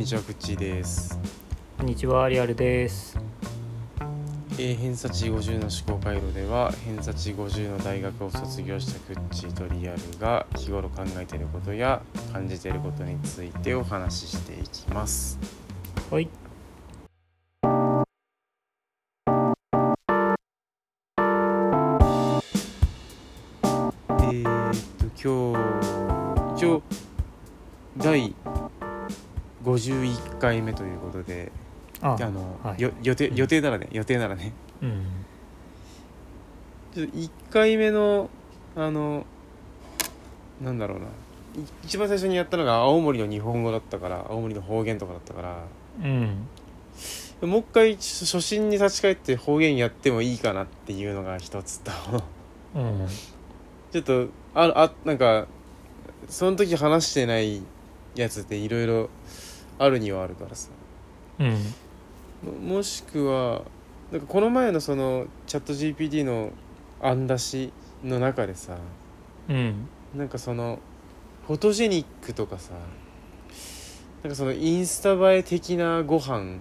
にちはくっちーです、こんにちは、リアルです。えー、偏差値50の思考回路では偏差値50の大学を卒業したくっちーとリアルが日頃考えていることや感じていることについてお話ししていきますはい。回目ということであの、はいよ予定予定ならね予定ならねうん。ちょっと1回目のあのなんだろうない一番最初にやったのが青森の日本語だったから青森の方言とかだったからうん。もう一回初心に立ち返って方言やってもいいかなっていうのが一つとうん。ちょっとああなんかその時話してないやつっていろいろあるにはあるからさうん。ももしくはなんかこの前のそのチャット GPT の案出しの中でさうん。なんかそのフォトジェニックとかさなんかそのインスタ映え的なご飯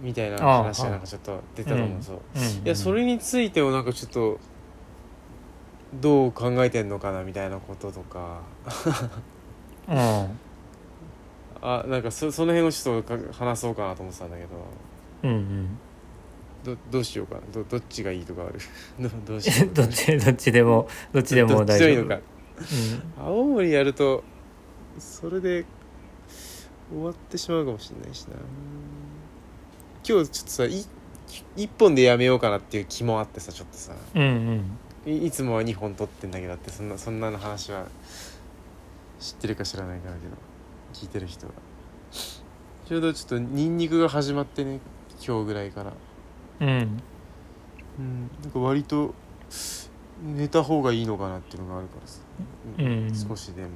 みたいな話がなんかちょっと出たと思う、うんそううん。いやそれについてもなんかちょっとどう考えてんのかなみたいなこととかうん。あなんかそその辺をちょっとか話そうかなと思ってたんだけどうん。うん。どどうしようかなどどっちがいいとかある？どどうしよう どっち、どっちでも、どっちでも大丈夫。でもいいのか青森やるとそれで終わってしまうかもしれないしな今日ちょっとさい一本でやめようかなっていう気もあってさちょっとさうん。うん。いいつもは2本撮ってんだけどってそんなそんなの話は知ってるか知らないかだけど聞いてる人はちょうどちょっとニンニクが始まってね今日ぐらいから。うん。うん。なんか割と寝た方がいいのかなっていうのがあるからさ、うん。少しでも、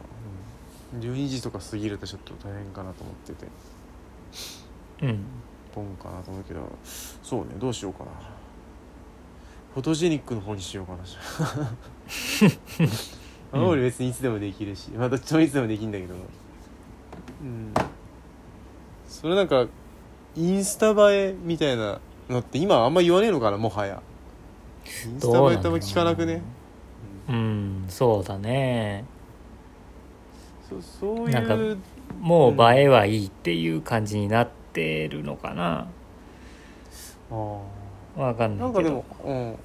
うん、12時とか過ぎるとちょっと大変かなと思ってて。うん。ポンかなと思うけど。そうねどうしようかな。フォトジェニックの方にしようかな。じ ゃ あ青森別にいつでもできるし。まあどっちもいつでもできるんだけどうんそれなんかインスタ映えみたいなのって今あんま言わねえのかなもはやインスタ映えってあんま聞かなくね？うん。そうだね。そうそうなんかいうもう映えはいいっていう感じになってるのかな。あーわかんなけど。ないんかでも、うん、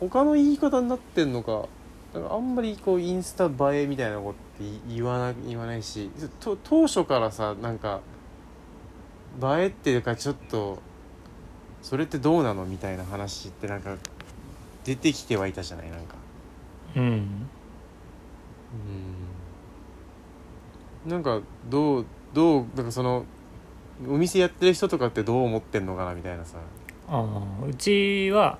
ほ他の言い方になってんのかなんかあんまりこうインスタ映えみたいなことって言わな言わないしと当初からさなんか映えっていうかちょっとそれってどうなのみたいな話ってなんか出てきてはいたじゃないなんか。うん。うん。なんかどうどうなんかそのお店やってる人とかってどう思ってんのかなみたいなさ。ああ、うちは、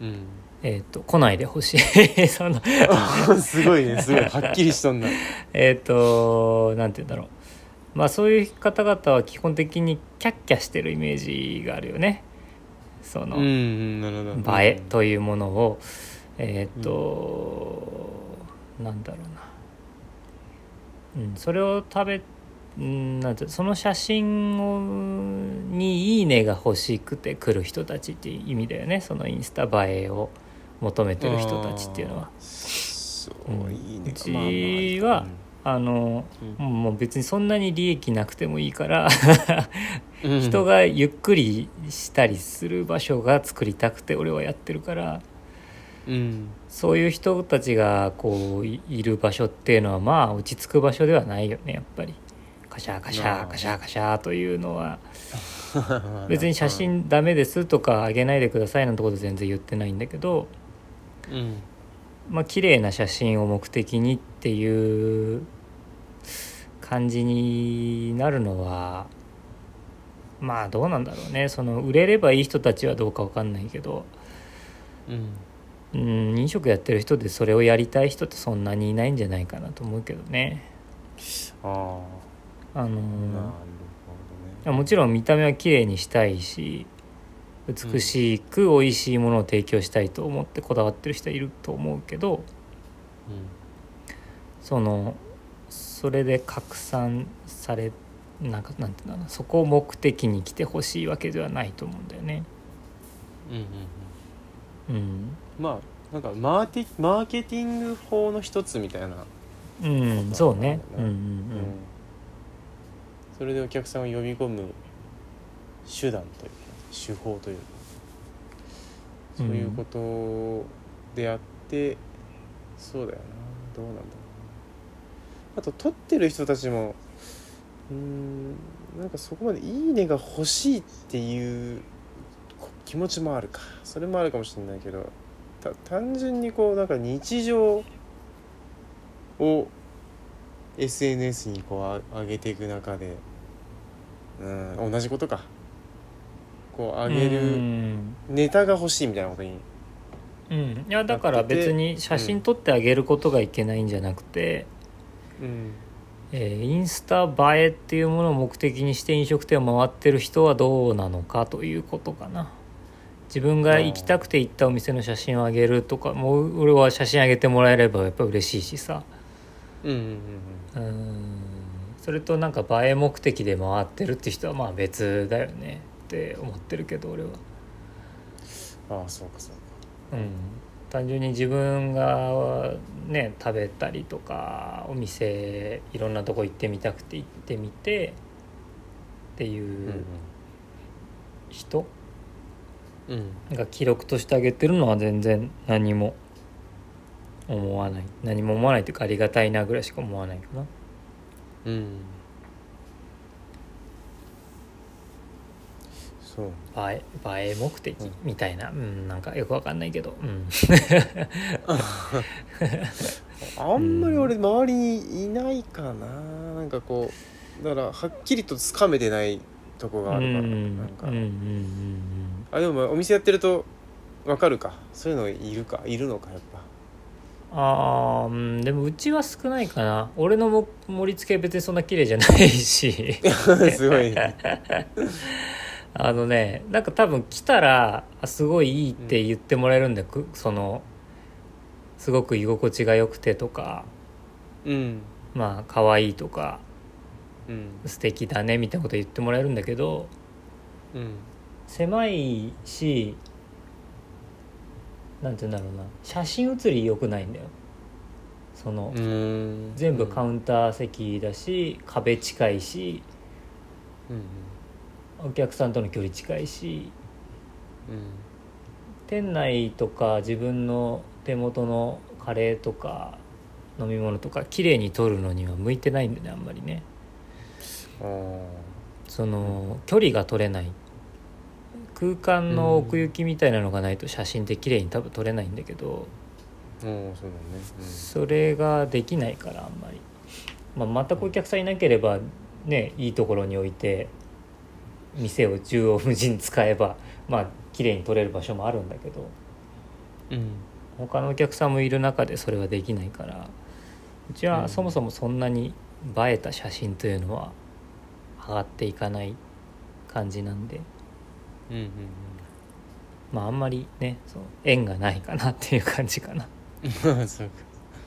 うんえっ、と、来ないでほしい。その、すごいねすごい。はっきりしとんな。えっとなんて言うんだろう。まあそういう方々は基本的にキャッキャしてるイメージがあるよね。その、映えというものを。えっと、なんだろうな、うん、それを食べうんなんてその写真をに「いいね」が欲しくて来る人たちっていう意味だよね。そのインスタ映えを求めてる人たちっていうのは。ううん。いいね。うちはあのうん。もう別にそんなに利益なくてもいいからうん。人がゆっくりしたりする場所が作りたくて俺はやってるからうん。そういう人たちがこういいる場所っていうのはまあ落ち着く場所ではないよねやっぱり。カシャカシまあャカシャカシャというのは。別に写真ダメですとかあげないでくださいなんてこと全然言ってないんだけどうん。まあ綺麗な写真を目的にっていう感じになるのはまあどうなんだろうね。その売れればいい人たちはどうかわかんないけど。うん。うん飲食やってる人でそれをやりたい人ってそんなにいないんじゃないかなと思うけどね。ああのあなるほどね。もちろん見た目は綺麗にしたいし美しく美味しいものを提供したいと思ってこだわってる人はいると思うけどうんそのそれで拡散されなんかなんていうんだろうなそこを目的に来てほしいわけではないと思うんだよね。うんうんうん。うん、まあなんかマーティマーケティング法の一つみたいな、うん、そうね。うんうん。うん。それでお客さんを呼び込む手段というか手法というかそういうことであって、そうだよな。どうなんだろうな。あと撮ってる人たちもうーんなんかそこまで「いいね」が欲しいっていうこ気持ちもあるか。それもあるかもしれないけどた単純にこうなんか日常を SNS にこうあ上げていく中でうん同じことかこううん。上げうるん。ネタが欲しいみたいなことにうん、いやだから別に写真撮ってあげることがいけないんじゃなくて、うん。えーインスタ映えっていうものを目的にして飲食店を回ってる人はどうなのかということかな。自分が行きたくて行ったお店の写真をあげるとかもう俺は写真あげてもらえればやっぱ嬉しいしさ。うんうんうん。うん。それとなんか映え目的で回ってるって人はまあ別だよねって思ってるけど俺は。うんああそうかそうか。うん、単純に自分がね食べたりとかお店いろんなとこ行ってみたくて行ってみてっていう人うんうん。が記録としてあげてるのは全然何も思わない。何も思わないというかありがたいなぐらいしか思わないかな。うんそう映え映え目的うん。みたいな、うん、なんかよくわかんないけど、うん、あんまり俺周りにいないかな。なんかこうだからはっきりとつかめてないとこがあるから、うん。なんか、うんうんうんあでもお店やってるとわかるか。そういうのいるか。いるのかやっぱ。あーうん。でもうちは少ないかな。俺のも盛り付け別にそんな綺麗じゃないし。すごい あのねなんか多分来たらあすごいいいって言ってもらえるんだよ、くそのすごく居心地が良くてとか。うん。まあ可愛いとか。うん。素敵だねみたいなこと言ってもらえるんだけど。うん。狭いしなんて言うんだろうな。写真写り良くないんだよ。その、うん。全部カウンター席だし壁近いし。うんお客さんとの距離近いしうん。店内とか自分の手元のカレーとか飲み物とか綺麗に撮るのには向いてないんだよねあんまりね。その距離が取れない。空間の奥行きみたいなのがないと写真って綺麗に多分撮れないんだけどうん。そうだね。それができないからあんまり、まあ、全くお客さんいなければねいいところに置いて店を縦横無尽に使えばまあ綺麗に撮れる場所もあるんだけどうん。うん他のお客さんもいる中でそれはできないからうちうん。はそもそもそんなに映えた写真というのは上がっていかない感じなんでうんうんまああんまりねそう縁がないかなっていう感じかな。う んそうか。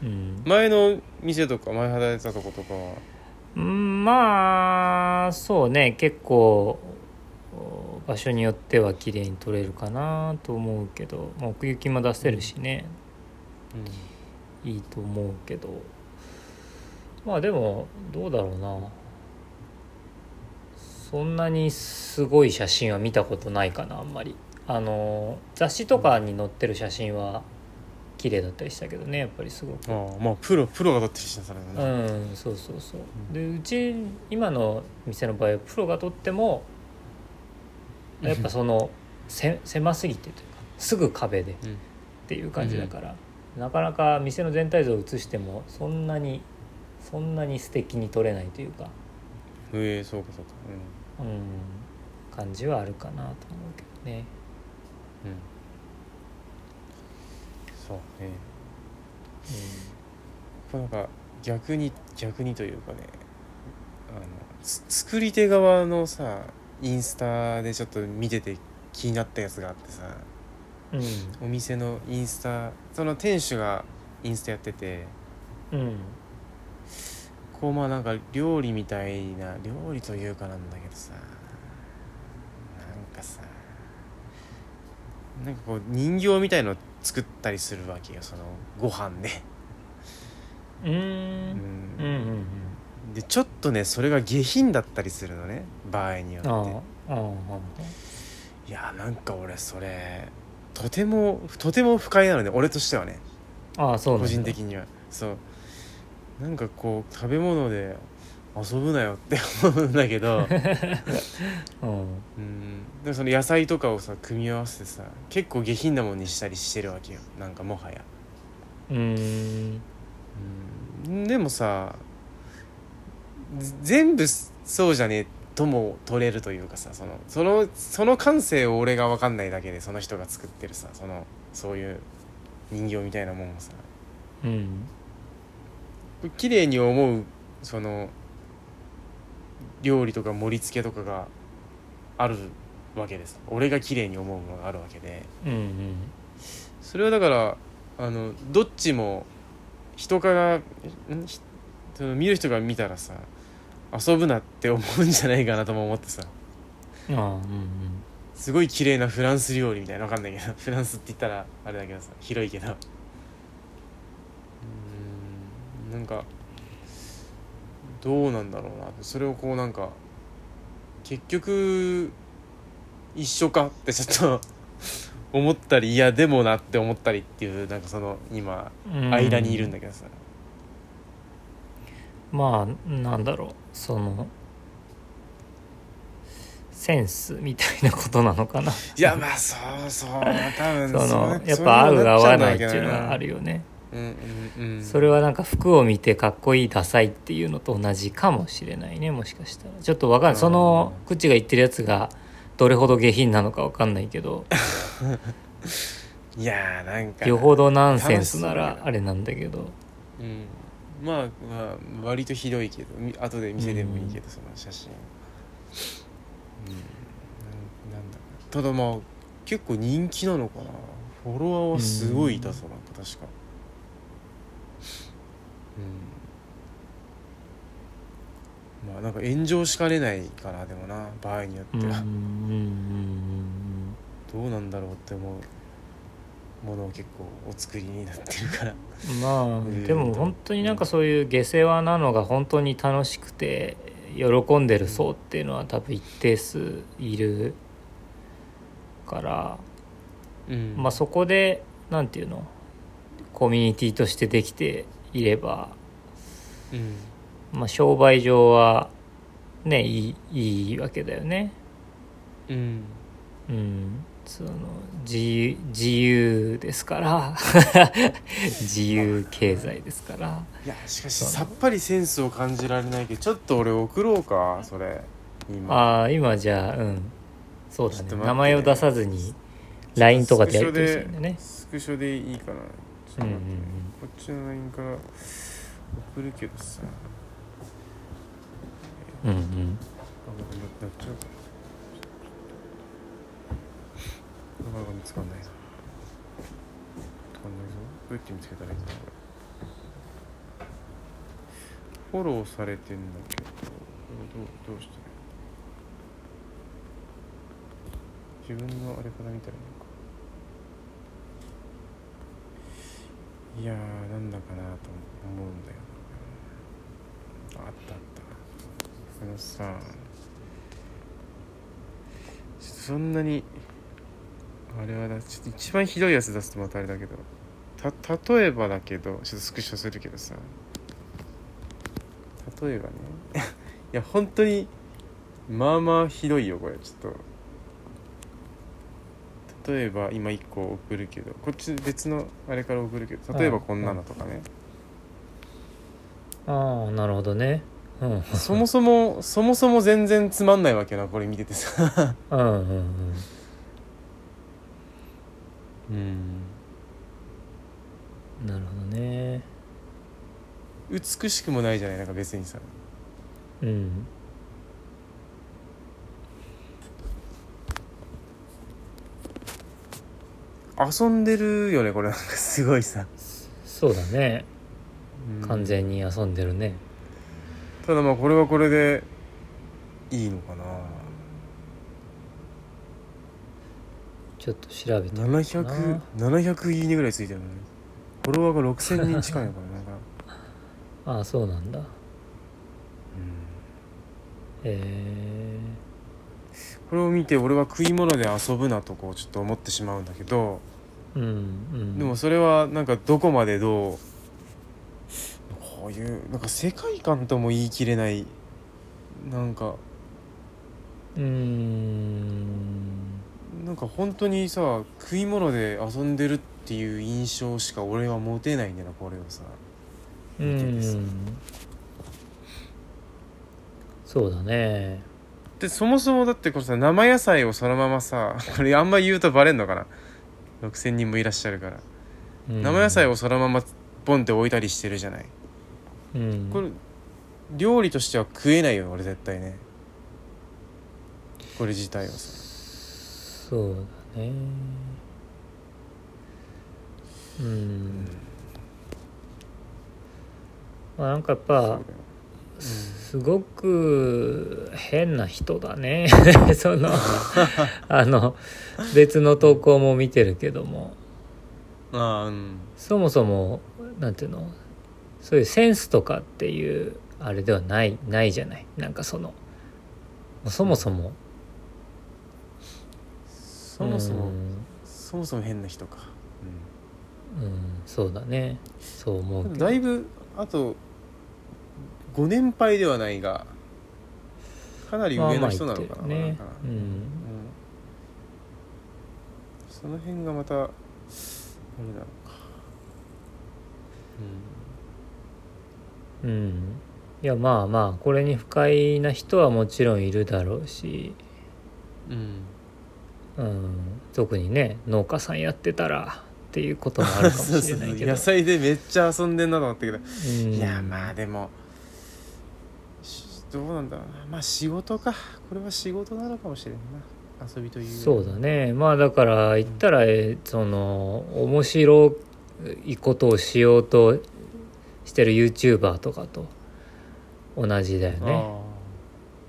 うん。前の店とか前働いてたとことかは？うんまあそうね結構お場所によっては綺麗に撮れるかなと思うけど、まあ、奥行きも出せるしね、いいと思うけど。まあでもどうだろうな。そんなにすごい写真は見たことないかなあんまり。あの雑誌とかに載ってる写真は綺麗だったりしたけどねやっぱりすごく。ああまあプロプロが撮ってるしなそれはね。うんそうそうそう。でうち今の店の場合はプロが撮ってもやっぱそのせ狭すぎてというかすぐ壁でうん。っていう感じだから、なかなか店の全体像を映してもそんなにそんなに素敵に撮れないというか、へえそうかそうか。うん、感じはあるかなと思うけどね。うん。うんそうねこれなんか逆に逆にというかねあのつ作り手側のさインスタでちょっと見てて気になったやつがあってさ。うん。お店のインスタその店主がインスタやってて。うん。こうまあなんか料理みたいな料理というかなんだけどさ。なんかさ。なんかこう人形みたいの作ったりするわけよそのご飯で、うーん。うんうんうんでちょっとねそれが下品だったりするのね場合によって。いやなんか俺それとてもとても不快なのね俺としてはね。ああそう個人的には。そう。なんかこう食べ物で遊ぶなよって 思うんだけど。うん。うん。でもその野菜とかをさ組み合わせてさ結構下品なものにしたりしてるわけよ。なんかもはや。うーん。うん。でもさぜ全部そうじゃねえとも取れるというかさそのそのその感性を俺が分かんないだけでその人が作ってるさそのそういう人形みたいなもんをさ。うん。綺麗に思うその料理とか盛り付けとかがあるわけです俺が綺麗に思うものがあるわけで。うんうん。それはだからあのどっちも人からその見る人が見たらさ遊ぶなって思うんじゃないかなとも思ってさ。ああうんすごい綺麗なフランス料理みたいなわかんないけど。フランスって言ったらあれだけどさ広いけど。うーんなんかどうなんだろうな。それをこうなんか結局一緒かってちょっと 思ったりいやでもなって思ったりっていうなんかその今うん。間にいるんだけどさ、まあなんだろう。そのセンスみたいなことなのかな。いやまあそうそう多分 そのうやっぱ合う合わないってそいうのはあるるよね。うんうんうんそれはなんか服を見てかっこいいダサいっていうのと同じかもしれないねもしかしたら。ちょっとわかんない。その口が言ってるやつがどれほど下品なのかわかんないけど。いやーなんかよほどナンセンスならあれなんだけど。うんまあまあ割とひどいけどみ後で見せてもいいけど、その写真。うん。なんなんだただまあ結構人気なのかな。フォロワーはすごいいたそうなんか確か。うん。まあなんか炎上しかねないかなでもな場合によっては、うんうんうん。どうなんだろうって思うものを結構お作りになってるから。うんまあん。でも本当になんかそういう下世話なのが本当に楽しくて喜んでる層っていうのは多分一定数いるから。うん。まあそこでなんていうの？コミュニティとしてできていれば、うん。まあ、商売上はねいいいいわけだよね。うん。うん、その自由自由ですから 自由経済ですから。いやしかしさっぱりセンスを感じられないけどちょっと俺送ろうかそれ今。ああ今じゃあうん。そうだね。ちょっと待って。名前を出さずに LINE とかでやり取りするんだねスクショでいいかな。ちょっと待って、うんうんうん。こっちの LINE から送るけどさ。うんうん。あっちゃうかなかなか見つかんないな見つかんないぞ。どうやって見つけたらいいんだこれフォローされてんだけどどうどうしたらいい自分のあれから見たらいいのか。いやーなんだかなと思うんだよな。あったあった。あのさそんなにあれはだちょっと一番ひどいやつ出すとまたあれだけど。た例えばだけどちょっとスクショするけどさ。例えばね。いや本当にまあまあひどいよこれ。ちょっと。例えば今1個送るけど。こっち別のあれから送るけど。例えばこんなのとかね。ああなるほどね。うん。そもそもそもそも全然つまんないわけよなこれ見ててさ。うんうんうんうん。なるほどね。美しくもないじゃないなんか別にさ。うん。遊んでるよねこれなんかすごいさ、そうだね。うん。完全に遊んでるね。ただまあこれはこれでいいのかなちょっと調べてみようかな。700700いいねぐらいついてるのね。フォロワーが6000人近いのかななんか、ああそうなんだ。うん。えこれを見て俺は食い物で遊ぶなとこうちょっと思ってしまうんだけどー、うんうん。でもそれはなんかどこまでどうこういうなんか世界観とも言い切れないなんか。うーんなんか本当にさ食い物で遊んでるっていう印象しか俺は持てないんだよなこれをさ。う見ててさん。そうだね。でそもそもだってこれさ生野菜をそのままさこれあんま言うとバレんのかな？6,000人もいらっしゃるから、うん。生野菜をそのままポンって置いたりしてるじゃない？うん。これ料理としては食えないよ俺絶対ね。これ自体はさそうだね。うん。まあなんかやっぱすごく変な人だね。その あの別の投稿も見てるけども。ああうん。そもそもなんていうの？そういうセンスとかっていうあれではないないじゃない？なんかそのそもそもそもそも、うん。そもそも変な人か、うん。そうだね。そう思う、だいぶあとご年配ではないがかなり上の人なのかな,、まあまあね。うん。うん。その辺がまたあれなのか。うん。いやまあまあこれに不快な人はもちろんいるだろうし、うん、うんうん、特にね農家さんやってたらっていうこともあるかもしれないけど。野菜でめっちゃ遊んでんなと思ったけど、うん。いやまあでもしどうなんだろうな。まあ仕事か。これは仕事なのかもしれんな。遊びというそうだね。まあだから言ったら、えその面白いことをしようとしてる YouTuber とかと同じだよね。あ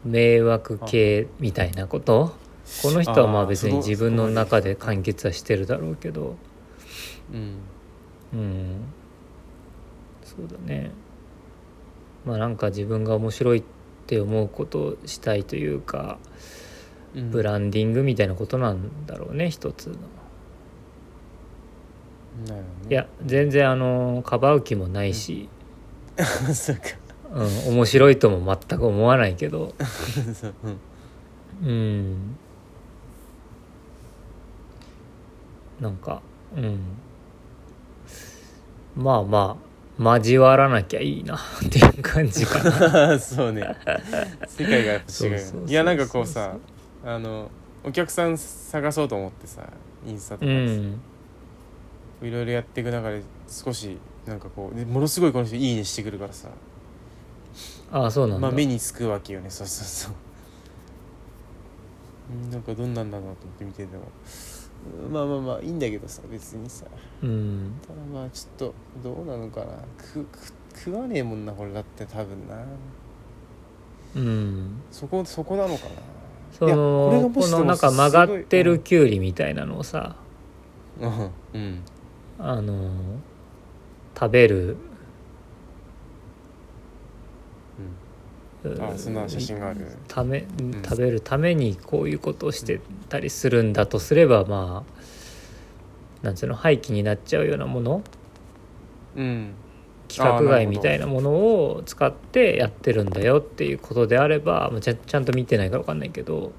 迷惑系みたいなこと？この人はまあ別に自分の中で完結はしてるだろうけど。ーうん。うん。そうだね。まあなんか自分が面白いって思うことをしたいというかうん。ブランディングみたいなことなんだろうね一つの。ね。いや全然あのかばう気もないし、そうか。うん、面白いとも全く思わないけど。そう。うん。うんなんかうん。まあまあ交わらなきゃいいな っていう感じかな。そうね。世界がやっぱ違うよそうそうそうねいやなんかこうさあのお客さん探そうと思ってさインスタとかうでさん。いろいろやっていく中で少しなんかこうでものすごいこの人いいねしてくるからさ。ああそうなんだ、まあ目につくわけよね。そうそうそう。うんなんかどんなんだろうと思って見てても。うんまあまあまあいいんだけどさ別にさ。うん。ただまあちょっとどうなのかな。くく食わねえもんなこれだって多分な。うん。そこそこなのかな。そいやこれがのこもしでものなんか曲がってるきゅうりみたいなのをさうん。うん。あの食べるうんあそんな写真がある。ためん。食べるためにこういうことをしてたりするんだとすればまあなんつうの廃棄になっちゃうようなものうん。規格外みたいなものを使ってやってるんだよっていうことであればまあちゃちゃんと見てないから分かんないけど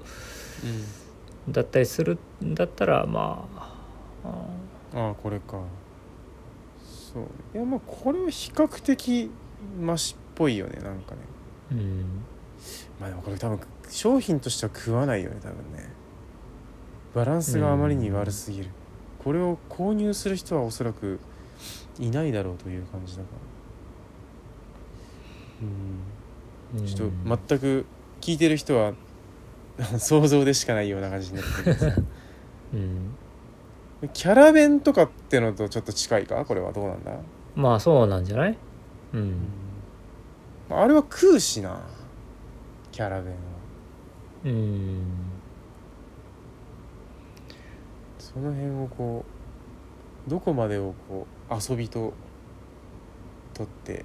だったりするんだったらまああああこれか。そう。いやまあこれは比較的マシっぽいよねなんかねうん。まあでもこれ多分商品としては食わないよね多分ね。バランスがあまりに悪すぎる、これを購入する人はおそらくいないだろうという感じだから。うん。うんちょっと全く聞いてる人は 想像でしかないような感じになってるけどさうん。キャラ弁とかってのとちょっと近いか？これはどうなんだ、まあそうなんじゃない？うんあれは食うしな。キャラ弁は。うん。その辺をこうどこまでをこう遊びと取って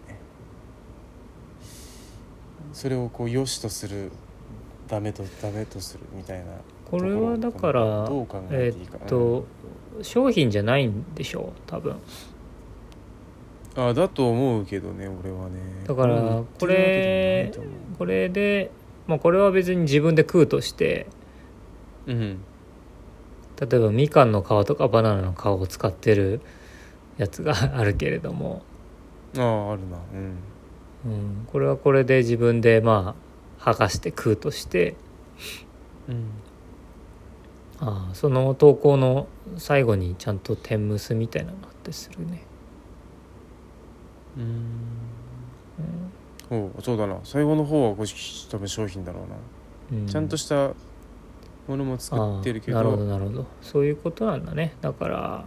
それをこう良しとするダメとダメとするみたいなこれはだからどう考えっと商品じゃないんでしょう多分。うんあだと思うけどね俺はね。だからうん言ってるわけでもないと思これでまあこれは別に自分で食うとしてううん。例えばみかんの皮とかバナナの皮を使ってるやつがあるけれども、あああるな。うん。うん、これはこれで自分でまあ剥がして食うとして。うん。ああその投稿の最後にちゃんと天むすみたいなのあってするね、うん。うん。おうそうだな。最後の方はこれ多分商品だろうな、うん、ちゃんとしたものも作ってるけど。なるほどなるほど。そういうことなんだね。だから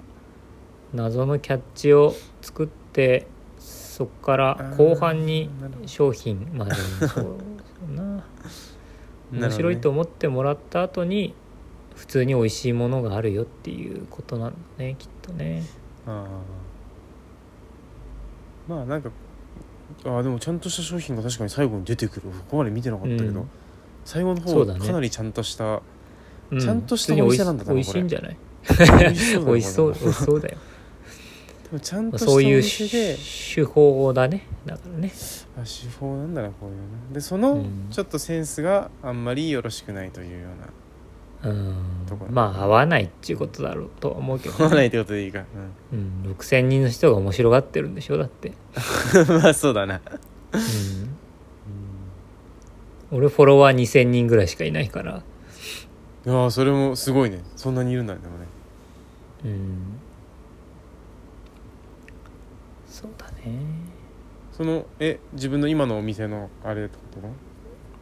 謎のキャッチを作ってそっから後半に商品まあで。もそうそうな。面白いと思ってもらった後に普通に美味しいものがあるよっていうことなんだねきっとね。ああまあなんかああでもちゃんとした商品が確かに最後に出てくる。ここまで見てなかったけど、うん。最後の方そうだね。かなりちゃんとした、うちゃんとしたお店なんだな美味しい美味しいんじゃない？美味しそう 美味しそうだよ。れでもちゃんとしたそういうお店で手法だねだからね。あ手法なんだなこういうの。でそのうん。ちょっとセンスがあんまりよろしくないというようなうん。ところまあ合わないっていうことだろうとは思うけど合わないってことでいいか、うん、6,000人の人が面白がってるんでしょだって、うん、まあそうだな、うん、俺フォロワー2,000人ぐらいしかいないから。いやーそれもすごいね。そんなにいるんだねでもね。うん。そうだね。そのえ自分の今のお店のあれってこと？だ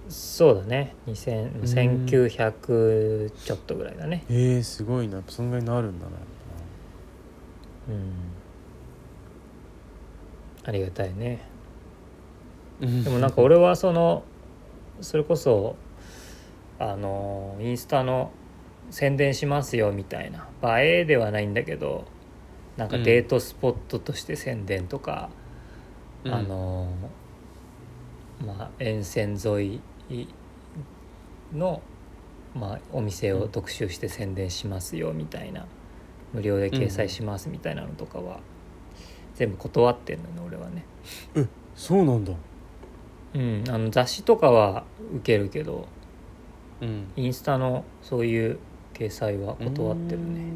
そうだね。2000 1900ちょっとぐらいだね。えー、すごいな。そんぐらいになるんだな。うん。ありがたいね。うん。でもなんか俺はそのそれこそあのインスタの宣伝しますよみたいな。映えではないんだけどなんかデートスポットとして宣伝とか、うん。あのまあ沿線沿いの、まあ、お店を特集して宣伝しますよみたいな無料で掲載しますみたいなのとかは全部断ってんのね俺はね。そうなんだ。うん、あの雑誌とかは受けるけどうん。インスタのそういう掲載は断ってるね。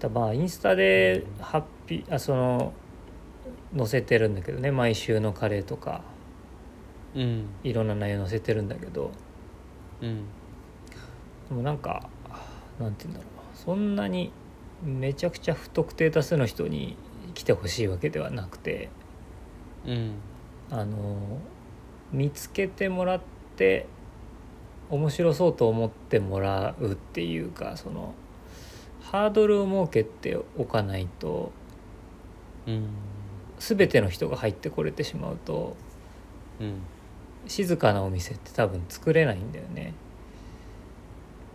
だまあインスタでハッピーあその載せてるんだけどね毎週のカレーとかうん。いろんな内容載せてるんだけど。うん。でもなんかなんて言うんだろう。そんなにめちゃくちゃ不特定多数の人に来てほしいわけではなくて。うん。あの見つけてもらって面白そうと思ってもらうっていうかそのハードルを設けておかないとうん。全ての人が入ってこれてしまうとうん静かなお店って多分作れないんだよね。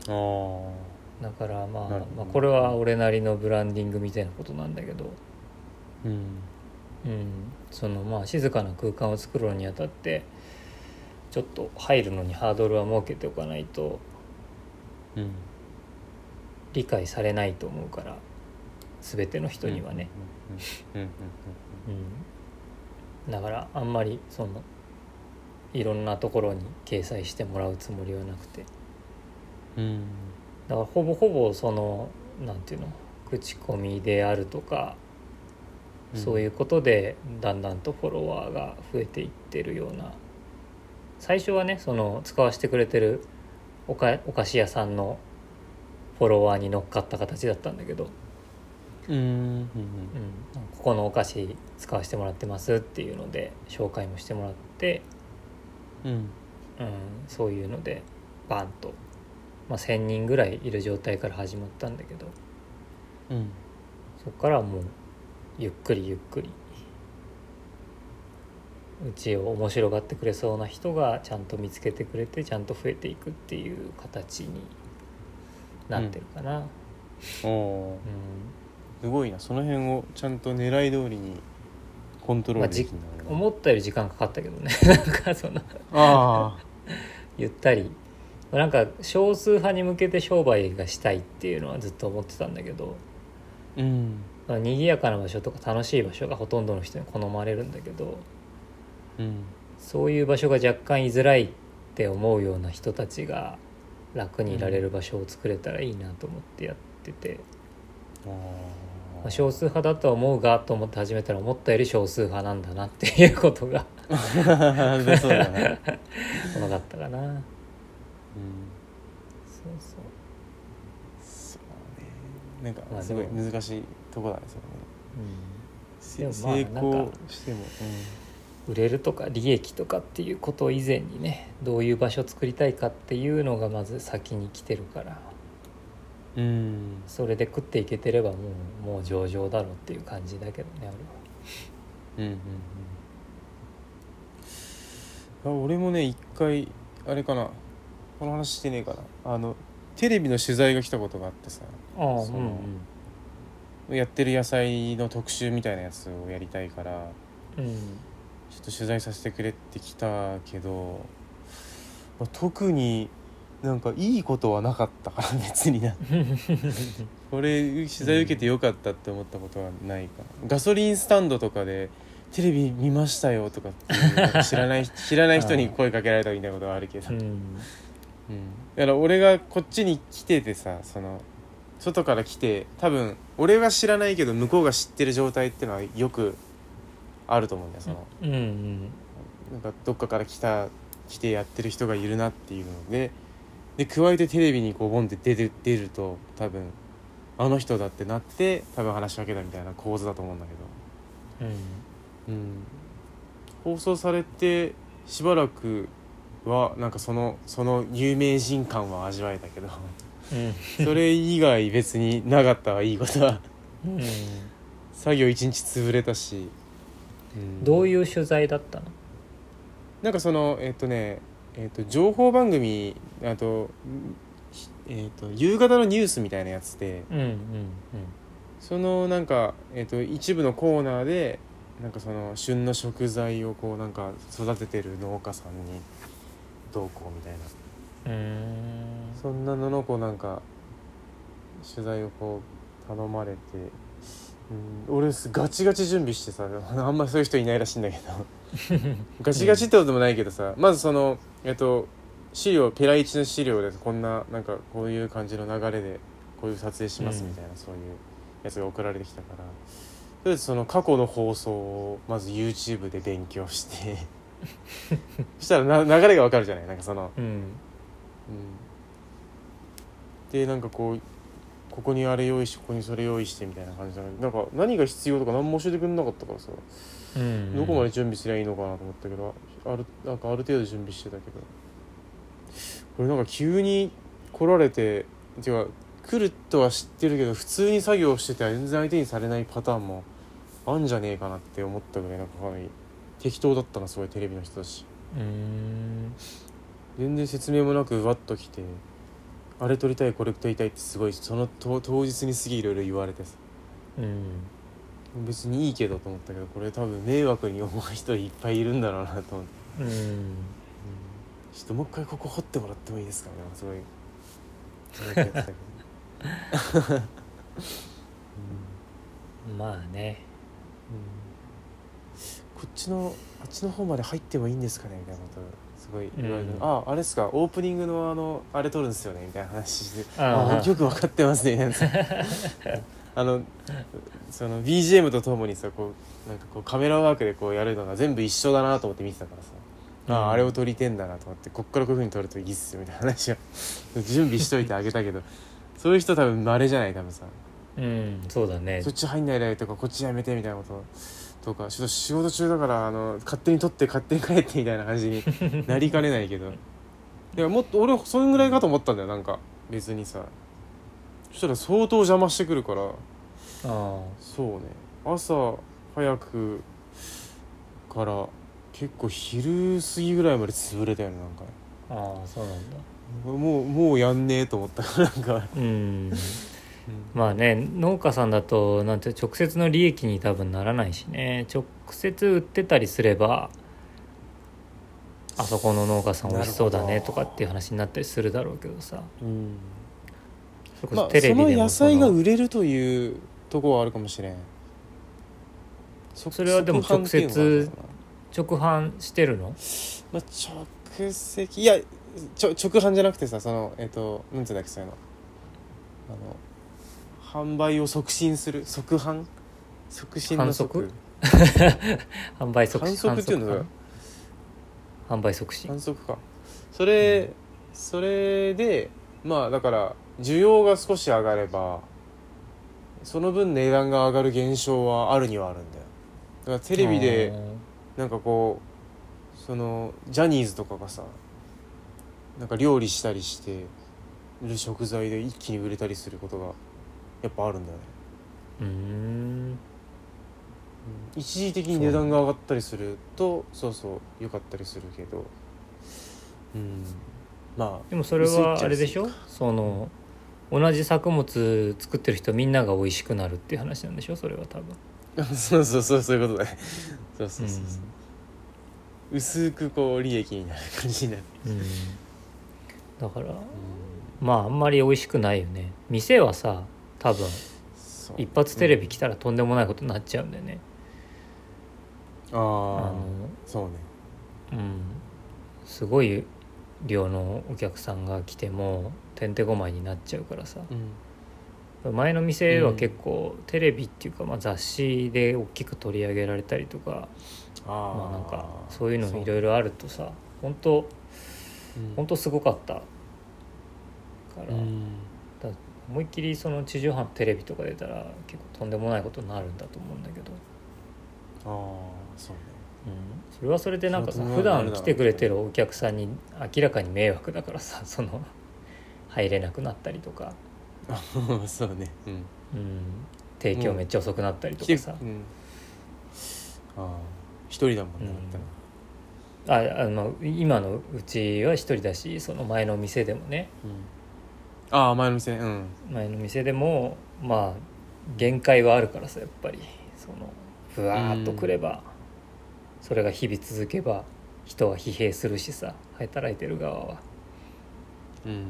ああだからまあまあこれは俺なりのブランディングみたいなことなんだけど、うん。うん、そのまあ静かな空間を作るのにあたってちょっと入るのにハードルは設けておかないとうん。理解されないと思うから全ての人にはね、うんうんうん。うん、だからあんまりそのいろんなところに掲載してもらうつもりはなくて。うん。うんだからほぼほぼそのなんていうの口コミであるとか、そういうことでだんだんとフォロワーが増えていってるような。最初はねその使わせてくれてるおかお菓子屋さんのフォロワーに乗っかった形だったんだけど、うん。うん。うん、ここのお菓子使わせてもらってますっていうので紹介もしてもらって、うん。うんうん、そういうのでバンと、まあ、1,000人ぐらいいる状態から始まったんだけど。うん。そこからはもうゆっくりゆっくり。うちを面白がってくれそうな人がちゃんと見つけてくれてちゃんと増えていくっていう形になってるかな。おおうん。すごいな。その辺をちゃんと狙い通りにコントロールできるんだね思ったより時間かかったけどね。なんかそのあ ゆったり。なんか少数派に向けて商売がしたいっていうのはずっと思ってたんだけど。あうん。まあ賑やかな場所とか楽しい場所がほとんどの人に好まれるんだけど。うん。そういう場所が若干居づらいって思うような人たちが楽にいられる場所を作れたらいいなと思ってやってて、あまああ少数派だとは思うがと思って始めたら思ったより少数派なんだなっていうことがそうだね、分かったかな。うん、そうそう。そうね。なんかまあすごい難しいとこだねそれね、うん。成なん功かしても、売れるとか利益とかっていうこと以前にねどういう場所を作りたいかっていうのがまず先に来てるからうん、うんそれで食っていけてればもうもう上々だろうっていう感じだけどねうんうんうん。あ俺もね一回あれかな。この話してねえかな。あのテレビの取材が来たことがあってさああそうのやってる野菜の特集みたいなやつをやりたいからうんうん。ちょっと取材させてくれって来たけど、まあ特になんかいいことはなかったから 別にな。これ取材受けてよかったって思ったことはないかな、ガソリンスタンドとかで「テレビ見ましたよ」とか知らない 知らない人に声かけられたみたいなことはあるけど、うん。うん。だから俺がこっちに来ててさその外から来て多分俺は知らないけど向こうが知ってる状態っていうのはよくあると思うんだよその。うんうん。なんかどっかから来た来てやってる人がいるなっていうのでで加えてテレビにこうボンって出る出ると多分あの人だってなって多分話しかけたみたいな構図だと思うんだけうん。ど、うん、放送されてしばらくはなんかそのその有名人感は味わえたけど。うん。それ以外別になかったはいいことは。うん。作業一日潰れたし、うん。どういう取材だったの？なんかそのえっ、とねえっ、と情報番組あと,、えっと夕方のニュースみたいなやつでうんうんそのなんか、えっと一部のコーナーでなんかその旬の食材をこうなんか育ててる農家さんにどうこうみたいな。うんうんそんなののこうなんか取材をこう頼まれて、うん、俺すガチガチ準備してさ あんまそういう人いないらしいんだけど。ガチガチってことでもないけどさ、まずそのえっと資料ペライチの資料でこんななんかこういう感じの流れでこういう撮影しますみたいな、そういうやつが送られてきたから。とりあえずその過去の放送をまず YouTube で勉強して そしたらな流れがわかるじゃない？なんかそのうん。うん。でなんかこうここにあれ用意してここにそれ用意してみたいな感じだけどなんか何が必要とか何も教えてくれなかったからさ、うんどこまで準備すりゃいいのかなと思ったけどあるなんかある程度準備してたけど。これなんか急に来られててか来るとは知ってるけど普通に作業してて全然相手にされないパターンもあんじゃねえかなって思ったぐらいなんかかなり。適当だったなすごいテレビの人だし。うん全然説明もなくわっと来てあれ撮りたいこれ撮りたいってすごいその当当日にすげえいろいろ言われてさ。うん別にいいけどと思ったけどこれ多分迷惑に思う人いっぱいいるんだろうなと思って、うん。うんちょっともう一回ここ掘ってもらってもいいですか？ねすごい思ってやってたけど、まあね。うん。こっちのあっちの方まで入ってもいいんですかね？みたいなことすごい言われて、うん。あああれですか？オープニングのあのあれ撮るんですよね？みたいな話して。あああ よく分かってますね あのその BGM とともにさこうなんかこうカメラワークでこうやるのが全部一緒だなと思って見てたからさ、あうん。ああれを撮りてんだなと思ってこっからこういうふうに撮るといいっすよみたいな話を 準備しといてあげたけどそういう人多分稀じゃない多分さ。うんそうだね。そっち入んないでとかこっちやめてみたいなこととかちょっと仕事中だからあの勝手に撮って勝手に帰ってみたいな感じに なりかねないけど。いやもっと俺そんぐらいかと思ったんだよなんか。別にさ。そしたら相当邪魔してくるからああそうね。朝早くから結構昼過ぎぐらいまで潰れたよねなんか。ああそうなんだ。もうもうやんねえと思ったからなんか、うん。まあね農家さんだとなんて直接の利益に多分ならないしね。直接売ってたりすればあそこの農家さん美味しそうだねとかっていう話になったりするだろうけどさ。うん。そまあ、そテレビそのでもその野菜が売れるというところはあるかもしれん。そそれはでも即販っていうのがあるのか直販してるの？なまあ、直接いやちょ直販じゃなくてさそのえっ、となんていうんだっけそういうの。あの販売を促進する促販？促進の促？販 売促反則っていうの販売促進？反則か。それ、それでまあだから需要が少し上がればその分値段が上がる現象はあるにはあるんだよ。だからテレビでなんかこうそのジャニーズとかがさなんか料理したりしてる食材で一気に売れたりすることがやっぱあるんだよね。うーん。一時的に値段が上がったりするとそうそう良かったりするけど。うん。までもそれはあれでしょ？その同じ作物作ってる人みんなが美味しくなるっていう話なんでしょ？それは多分。あそうそうそうそういうことだね。そうそうそうそう、薄くこう利益になる感じになる、うん、うんだからまああんまり美味しくないよね。店はさ多分一発テレビ来たらとんでもないことになっちゃうんだよね、あああのそうね。うん。すごい量のお客さんが来てもてんてこまいになっちゃうからさ。うん。前の店は結構テレビっていうか、まあ、雑誌で大きく取り上げられたりとかあまあなんかそういうのいろいろあるとさ本当本当すごかったから,、うん。思いっきりその地上波のテレビとか出たら結構とんでもないことになるんだと思うんだけど、ああそうね。うん、それはそれでなんかさ普段来てくれてるお客さんに明らかに迷惑だからさその入れなくなったりとか、あ そうね。うん。うん、提供めっちゃ遅くなったりと来てかさ、うん。ああ一人だもんねうん。ああの今のうちは一人だしその前の店でもね。ああ前の店ねうん。前の店でもまあ限界はあるからさやっぱり。そのふわーっとくれば、それが日々続けば人は疲弊するしさ働いてる側は。うん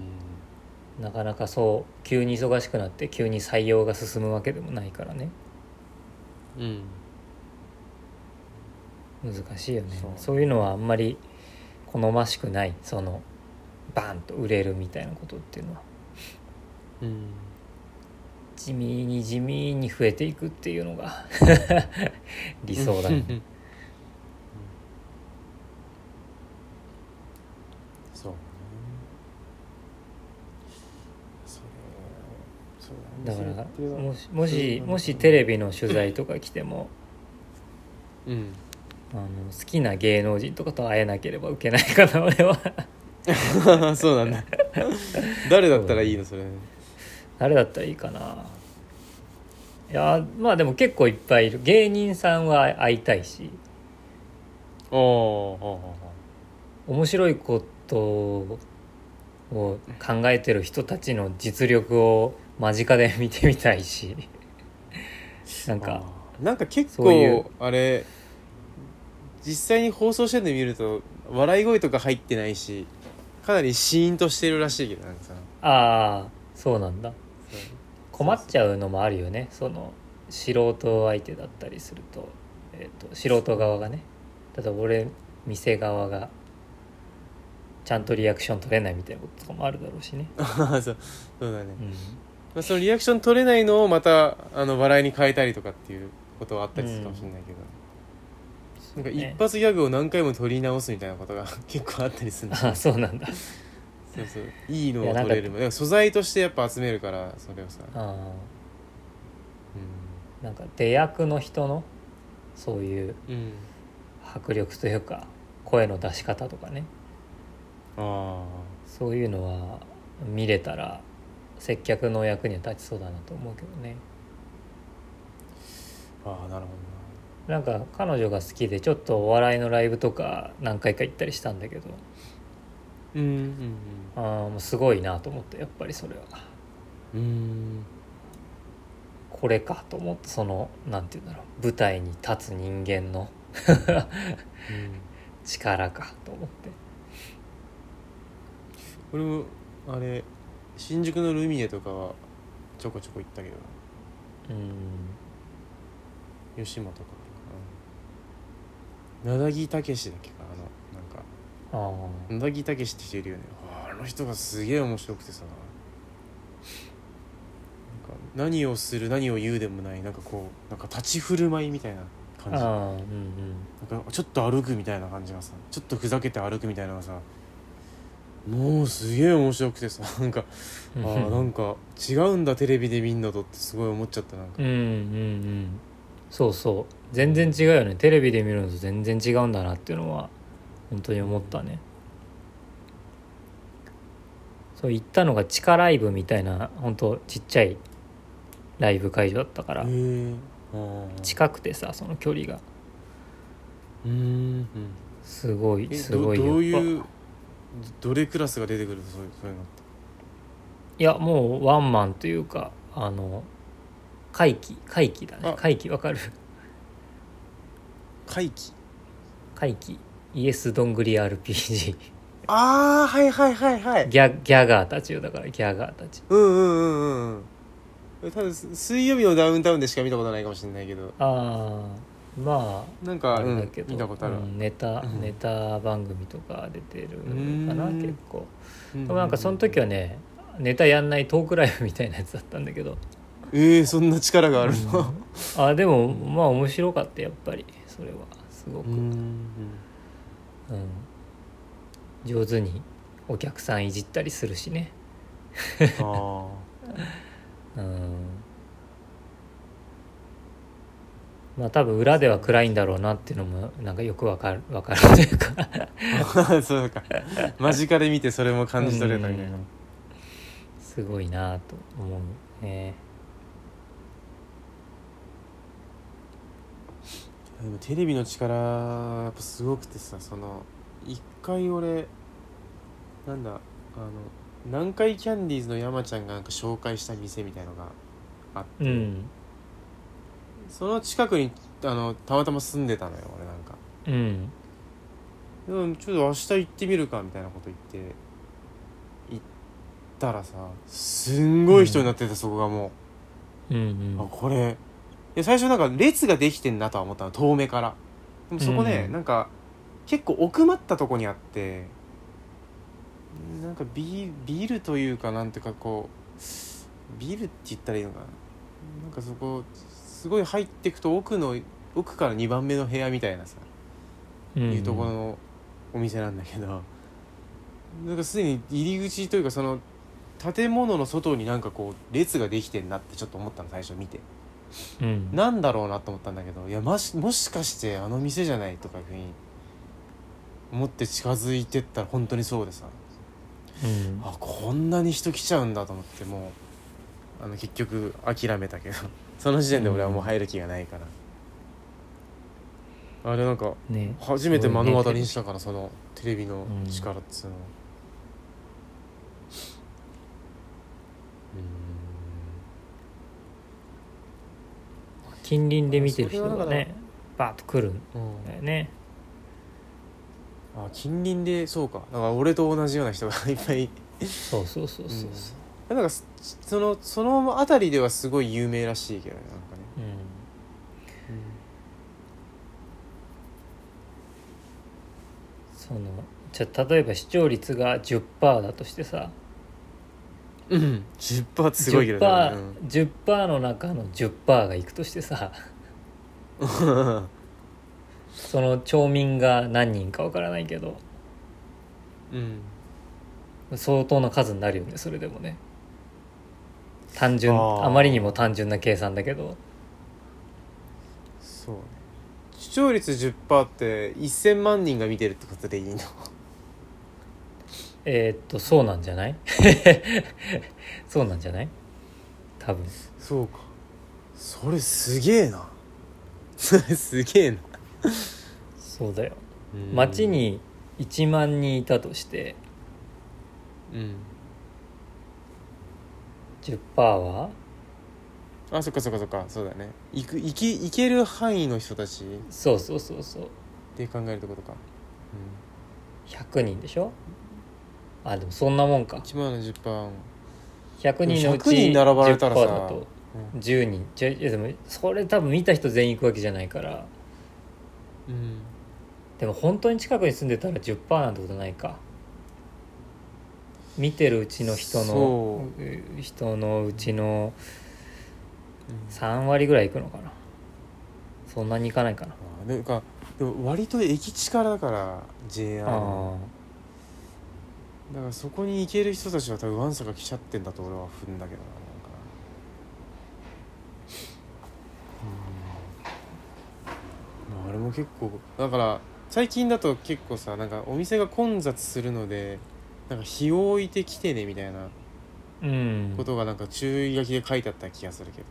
なかなかそう急に忙しくなって急に採用が進むわけでもないからね。うん。難しいよね。そう。そういうのはあんまり好ましくない。そのバーンと売れるみたいなことっていうのは。うん。地味に地味に増えていくっていうのが 理想だね それだからもしもしうんもしテレビの取材とか来てもうん。あの好きな芸能人とかと会えなければ受けないかな俺は。そうなんだ 誰だったらいいのそれ。誰だったらいいかな。いやまあでも結構いっぱいいる。芸人さんは会いたいし。おお面白いことを考えてる人たちの実力を間近で 見てみたいし。なんかなんか結構あれ実際に放送してんで見ると笑い声とか入ってないしかなりシーンとしてるらしいけどなんかさ。ああそうなんだ。困っちゃうのもあるよね。その素人相手だったりすると,、えー、と素人側がね。例えば俺店側がちゃんとリアクション取れないみたいなこととかもあるだろうしね、そう。そうだね、うん、まあ、そのリアクション取れないのをまたあの笑いに変えたりとかっていうことはあったりするかもしれないけど、なんかね一発ギャグを何回も取り直すみたいなことが 結構あったりするあそうなんだ。そうそう。いいのを取れる。だから素材としてやっぱ集めるからそれをさ、あうーなんか出役の人のそういうんうん、迫力というか声の出し方とかね。あそういうのは見れたら接客の役には立ちそうだなと思うけどね。ーあーなるほな。んか彼女が好きでちょっとお笑いのライブとか何回か行ったりしたんだけど。うんうんあーもうすごいなと思ってやっぱりそれは。うん。うんこれかと思ってそのなんて言うんだろう。舞台に立つ人間の 力かと思って。俺もあれ新宿のルミネとかはちょこちょこ行ったけどうん。吉本とかうん名木たけしだっけかあのなんか。あ名木たけしって人いるよね。あの人がすげえ面白くてさ。なんか何をする何を言うでもないなんかこうなんか立ち振る舞いみたいな感じ。あああうんうん。なんかちょっと歩くみたいな感じがさ。ちょっとふざけて歩くみたいなのがさもうすげえ面白くてさ なんかあーなんか違うんだテレビで見んのとってすごい思っちゃったなんか。うんうんうん。そうそう。全然違うよね。テレビで見るのと全然違うんだなっていうのは本当に思ったね。そう行ったのが地下ライブみたいな本当ちっちゃいライブ会場だったから。近くてさその距離が。うーんすごいすごいどうやっぱいうどれクラスが出てくるそういうそういうのって。いやもうワンマンというかあの怪奇怪奇だね。あ。怪奇わかる？怪奇？怪奇。イエスどんぐり RPG ああはいはいはいはい。ギャギャガーたちよだからギャガーたち。うんうんうんうんえ多分水曜日のダウンタウンでしか見たことないかもしれないけど。ああまあなんかあれだけど、うん、見たことあるわ、うんネタ、うん。ネタ番組とか出てるかなうん。結構。うん。でもなんかその時はねネタやんないトークライブみたいなやつだったんだけど。えー、そんな力があるの？あでもまあ面白かったやっぱり。それは。すごく、ううん。ん上手にお客さんいじったりするしね。あ うんまあ多分裏では暗いんだろうなっていうのもなんかよくわかるわかるというか。あ そうか。間近で見てそれも感じ取れたみたいなうん。すごいなと思うね。でもテレビの力やっぱすごくてさその一回俺なんだあの南海キャンディーズの山ちゃんがなんか紹介した店みたいのがあって、うんその近くにあのたまたま住んでたのよ俺なんか。うん。でもちょっと明日行ってみるかみたいなこと言って行ったらさすんごい人になってて、そこがもう。んう、あこれ。いや最初なんか列ができてんなとは思ったの遠目から。でもそこね、うんなんか結構奥まったとこにあってなんかビビルというかなんていうかこうビルって言ったらいいのかな。なんかそこすごい入っていくと奥の奥から2番目の部屋みたいなさうん。いうところのお店なんだけど、なんかすでに入り口というかその建物の外になんかこう列ができてんなってちょっと思ったの最初見て。うん。なんだろうなと思ったんだけどいやましもしかしてあの店じゃないとかいうふうに思って近づいてったら本当にそうでさ。うん。あこんなに人来ちゃうんだと思ってもうあの結局諦めたけどその時点で俺はもう入る気がないから、あれなんかね。初めて目の当たりにしたからそのテレビのうん。力っつうの。近隣で見てる人がねバーッと来るんうんだよね。あ近隣でそうか。だから俺と同じような人がいっぱい。そうそうそうそうそうなんかそそのその辺りではすごい有名らしいけどねなんかね、そのじゃあ例えば視聴率が10%だとしてさ。うん、うん、10%ってすごいけどね。10%, 10の中の10%がいくとしてさ。う んその町民が何人かわからないけど。うん。相当な数になるよねそれでもね単純あまりにも単純な計算だけど。そうね。視聴率10%って1000万人が見てるってことでいいの？えーっとそうなんじゃない？そうなんじゃない？多分。そうか。それすげえな。そ れすげえな。そうだよ。うん。街に1万人いたとしてうん10%は？あそっかそっかそっか。そうだね。行く行き行ける範囲の人たち。そうそうそうそう。で考えるってことか、100人でしょ？あでもそんなもんうん、か。1万の10%、100人のうち100人並ばれたらさ。10%だと。10人。じゃいやでもそれ多分見た人全員行くわけじゃないから。うん。でも本当に近くに住んでたら10%なんてことないか見てるうちの人の人のうちのうん。3割ぐらい行くのかな。そんなに行かないかな。あなんかでも割と駅近だから JR あ。だからそこに行ける人たちは多分わんさか来ちゃってんだと俺は踏んだけどななんか。うん。まああれも結構だから最近だと結構さなんかお店が混雑するのでなんか日を置いてきてねみたいなうん。ことがなんか注意書きで書いてあった気がするけど。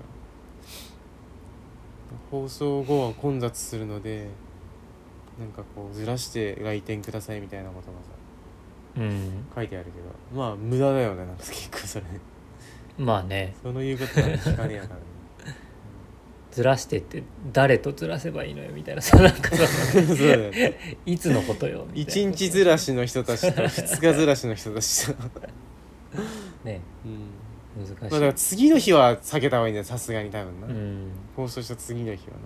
放送後は混雑するのでなんかこうずらして来店くださいみたいなことがさうん。書いてあるけど。まあ無駄だよねなんか結構それ。ねまあね。その言うことは聞かねえやから。ねずらしてって誰とずらせばいいのよみたいな。さ なんかさそうだよね。いつのことよみたい1な日ずらしの人たちと2日ずらしの人たちと、ね。うん、難しい、まあだから次の日は避けた方がいいんだよさすがに多分な、うん。放送した次の日は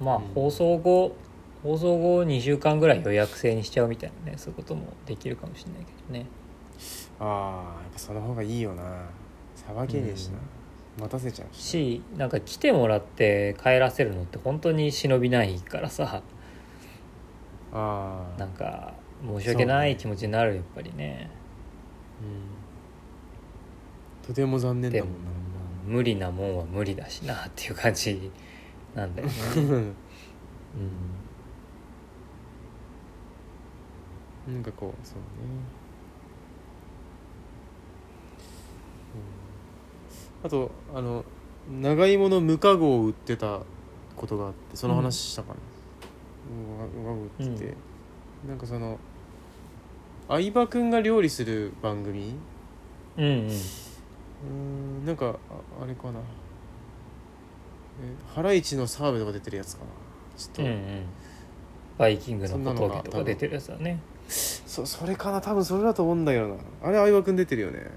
まあうん。放送後放送後2週間ぐらい予約制にしちゃうみたいなねそういうこともできるかもしれないけどね。なああやっぱその方がいいよな。さばけねえしな、待たせちゃうししなんか来てもらって帰らせるのって本当に忍びないからさ。ああなんか申し訳ない気持ちになるやっぱりね。うん。とても残念だもんな。無理なもんは無理だしなっていう感じなんだよね、うん。なんかこうそうね、うん、あとあの長芋の無加工を売ってたことがあってその話したかな、無加工売ってて、なんかその相葉君が料理する番組？うんうん。うーんなんかああれかな。えハライチの澤部とか出てるやつかな。ちょっと、うんうん。バイキングの小峠とか出てるやつだね。そそれかな。多分それだと思うんだけどな。あれ相葉君出てるよね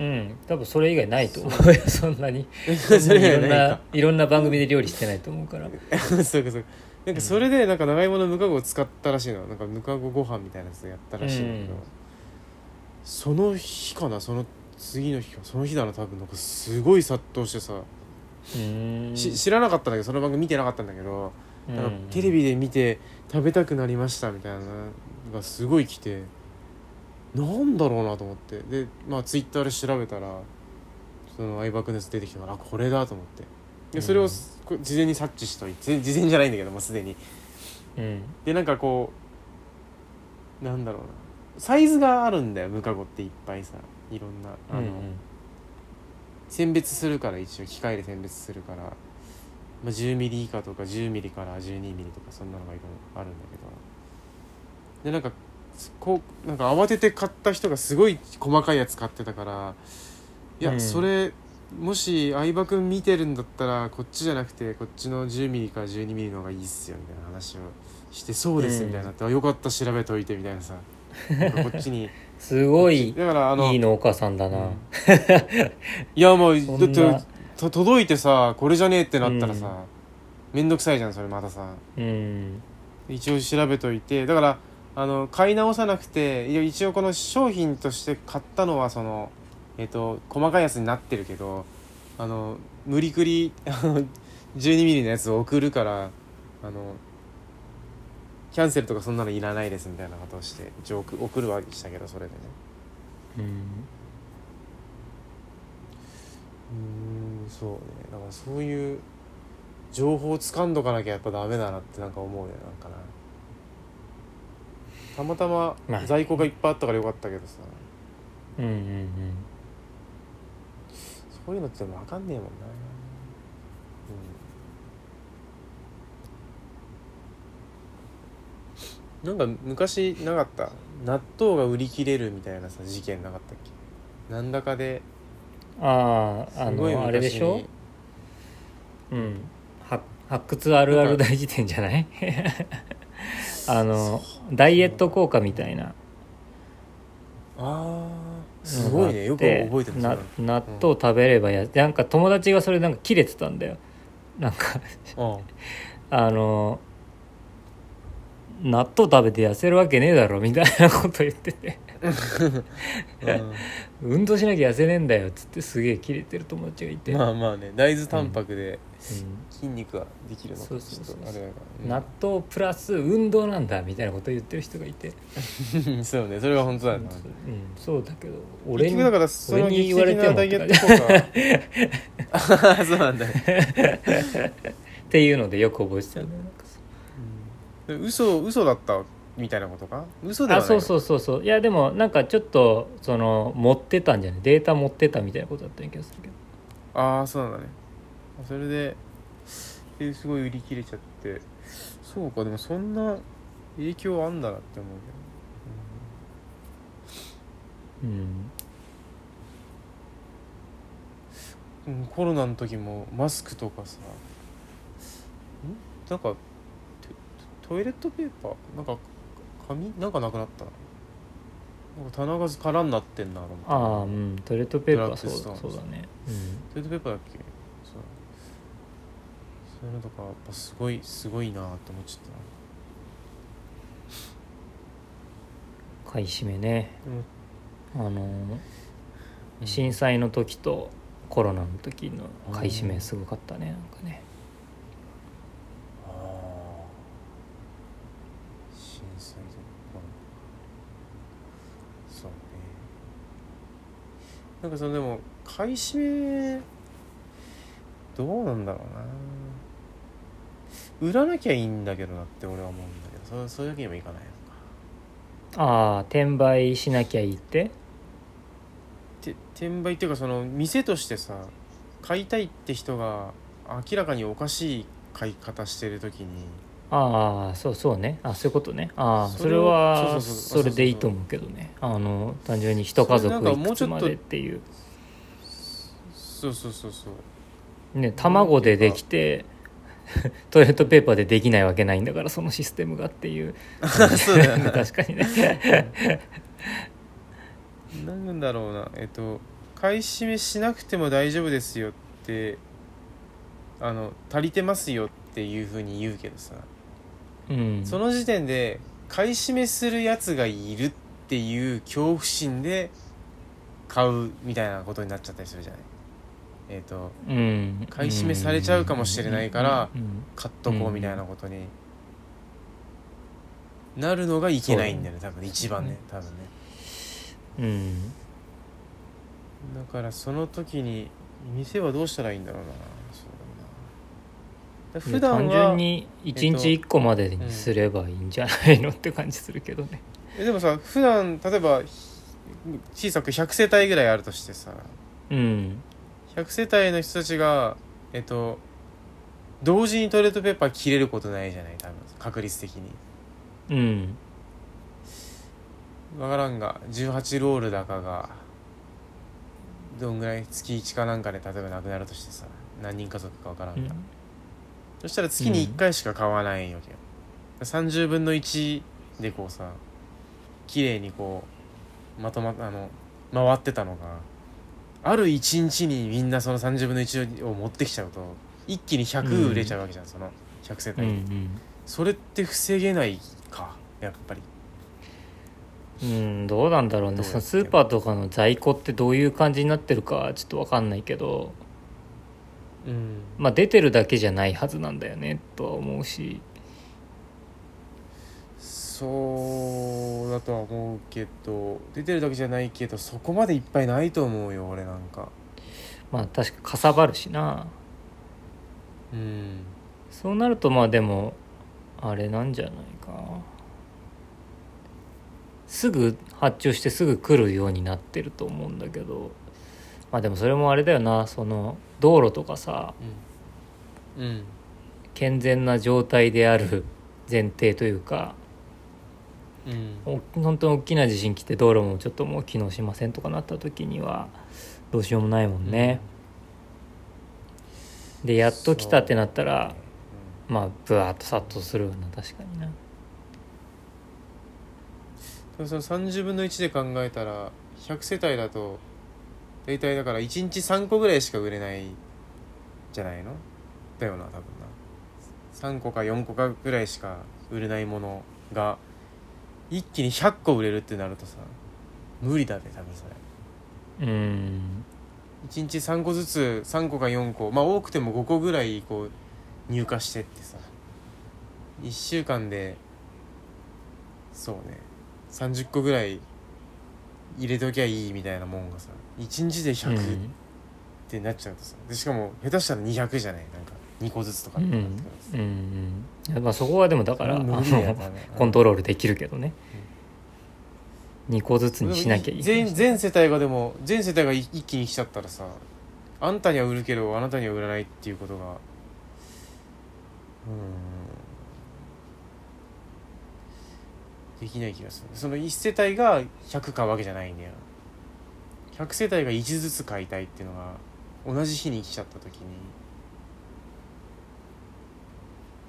うん多分それ以外ないと思う。よそんなに。それいろんないろんな番組で料理してないと思うから。か そうかそうか。なんかそれでなんか長芋の無加工を使ったらしいの。なんか無加工ご飯みたいなやつやったらしいんだけど、うん。その日かな？その次の日か？その日だな多分なんかすごい殺到してさ、し知らなかったんだけどその番組見てなかったんだけど、うん。なんかテレビで見て食べたくなりましたみたいなのがすごい来てなんだろうなと思って。でまあツイッターで調べたらその相葉君のやつ出てきたからあこれだと思って。でそれを事前に察知しといて事前じゃないんだけどもうすでに。うん。でなんかこうなんだろうな。サイズがあるんだよムカゴっていっぱいさいろんなあの、うんうん。選別するから一応機械で選別するから、まあ、10ミリ以下とか10ミリから12ミリとかそんなのがいろいろあるんだけど。でなんかこうなんか慌てて買った人がすごい細かいやつ買ってたからいや、うん。それもし相葉君見てるんだったらこっちじゃなくてこっちの10ミリから12ミリの方がいいっすよみたいな話をしてそうですうんみたいになって、あよかった調べといてみたいなさ。こっちに。すごいだからあのいい農家さんだな、うん。いやもうだなってと届いてさこれじゃねえってなったらさ、うん。めんどくさいじゃんそれまたさ。うん。一応調べといてだからあの買い直さなくて一応この商品として買ったのはそのえっ、と細かいやつになってるけどあの無理くり12ミリのやつを送るからあのキャンセルとかそんなのいらないですみたいなことをして一応送送るはしたけどそれでね。うん。うんそうね。だからそういう情報を掴んどかなきゃやっぱダメだなってなんか思うよなんかな。たまたま在庫がいっぱいあったからよかったけどさ、うんうんうん。そういうのって分かんねえもんな、うん、なんか昔なかった？納豆が売り切れるみたいなさ事件なかったっけ？なんだかで。あああのあれでしょ？うん。発掘あるある大事典じゃない？あのダイエット効果みたいな。あーすごいね。よくで覚えてるな納豆食べればやなんか友達がそれなんか切れてたんだよ。なんかあ あの納豆食べて痩せるわけねえだろみたいなこと言ってて。運動しなきゃ痩せねえんだよっつってすげえ切れてる友達がいて、まあまあね。大豆タンパクでうん筋肉ができるのかちょっとあれだから。納豆プラス運動なんだみたいなことを言ってる人がいて、う んそうね。それが本当だよな。うん、そうだけど俺にだからその劇言われても的なダイエット効果 そうなんだよ。っていうのでよく覚えてたんだよなんかさで嘘嘘だったみたいなことか？嘘ではそうそううそうそう。いやでもなんかちょっとその持ってたんじゃない？データ持ってたみたいなことだったような気がするけど。ああそうなんだねそれでですごい売り切れちゃって。そうかでもそんな影響あんだなって思ううんけど、うん、コロナの時もマスクとかさ。ん？なんかトトイレットペーパー？なんか紙？なんかなくなった？ななんか棚が空になってんなと思って。ああうん。トイレットペーパーそうそうだね。トイレットペーパーだっけ？そういうのとかやっぱすごいすごいなって思っちゃったな。うん買い占めね。あの震災の時とコロナの時の買い占めすごかったね。なんかね。ああ震災とかそうね。なんかそのでも買い占めどうなんだろうな売らなきゃいいんだけどなって俺は思うんだけどそうそういうわけにもいかないのか。ああ転売しなきゃいいって？て転売っていうかその店としてさ買いたいって人が明らかにおかしい買い方してる時に。ああそうそうね。あそういうことね。ああそれはそれでいいと思うけどね。あの単純に一家族いくつまでっていう。そうそうそうそう。ね卵でできて トイレットペーパーでできないわけないんだからそのシステムがっていう。そうだよね。確かにね。なんだろうな。えっと買い占めしなくても大丈夫ですよってあの足りてますよっていうふうに言うけどさ、うん。その時点で買い占めするやつがいるっていう恐怖心で買うみたいなことになっちゃったりするじゃないえっ、とうん。買い占めされちゃうかもしれないからうん。買っとこうみたいなことになるのがいけないんだよね多分一番ね多分ね。うん。だからその時に店はどうしたらいいんだろうな。そうだな。普段単は純に1日1個までにすればいいんじゃないのって感じするけどね。えでもさ普段例えば小さく100世帯ぐらいあるとしてさうん100世帯の人たちがえっと同時にトイレットペーパー切れることないじゃない多分確率的に。うん。分からんが18ロールだかがどんぐらい月1かなんかで例えばなくなるとしてさ何人家族か分からんが、そしたら月に1回しか買わないわけよ、30分の1でこうさ綺麗にこうまとまあの回ってたのがある1日にみんなその30分の1を持ってきちゃうと一気に100売れちゃうわけじゃん、その100世うんう帯、ん。それって防げないかやっぱり。うんどうなんだろうね。そのスーパーとかの在庫ってどういう感じになってるかはちょっと分かんないけど。うん。まあ出てるだけじゃないはずなんだよねとは思うしそうだとは思うけど出てるだけじゃないけどそこまでいっぱいないと思うよ俺なんか。まあ確かかさばるしな。うん。そうなるとまあでもあれなんじゃないか。すぐ発注してすぐ来るようになってると思うんだけど。まあでもそれもあれだよな。その道路とかさうん。健全な状態である前提というかうん。お本当に大きな地震来て道路もちょっともう機能しませんとかなった時にはどうしようもないもんね、でやっと来たってなったらまあブワーッと殺到するわな確かにな。うんその30分の1で考えたら100世帯だと大体だから1日3個ぐらいしか売れないじゃないの？だよな多分な。3個か4個かぐらいしか売れないものが一気に100個売れるってなるとさ無理だね多分それ。うん。1日3個ずつ3個か4個まあ多くても5個ぐらいこう入荷してってさ。1週間でそうね。30個ぐらい入れときゃいいみたいなもんがさ1日でう100っんてなっちゃうとさ。でしかも下手したら200じゃない？なんか2個ずつとかうんってなってくるとさ。うん。うん。いやまあそこはでもだからあ無の理だよ多分コントロールできるけどね。2個ずつにしなきゃいい。全全世帯がでも全世帯が一一気に来ちゃったらさあんたには売るけどあなたには売らないっていうことが。うん。できない気がする。その1世帯が100買うわけじゃないんだよ。100世帯が1ずつ買いたいっていうのが同じ日に来ちゃった時に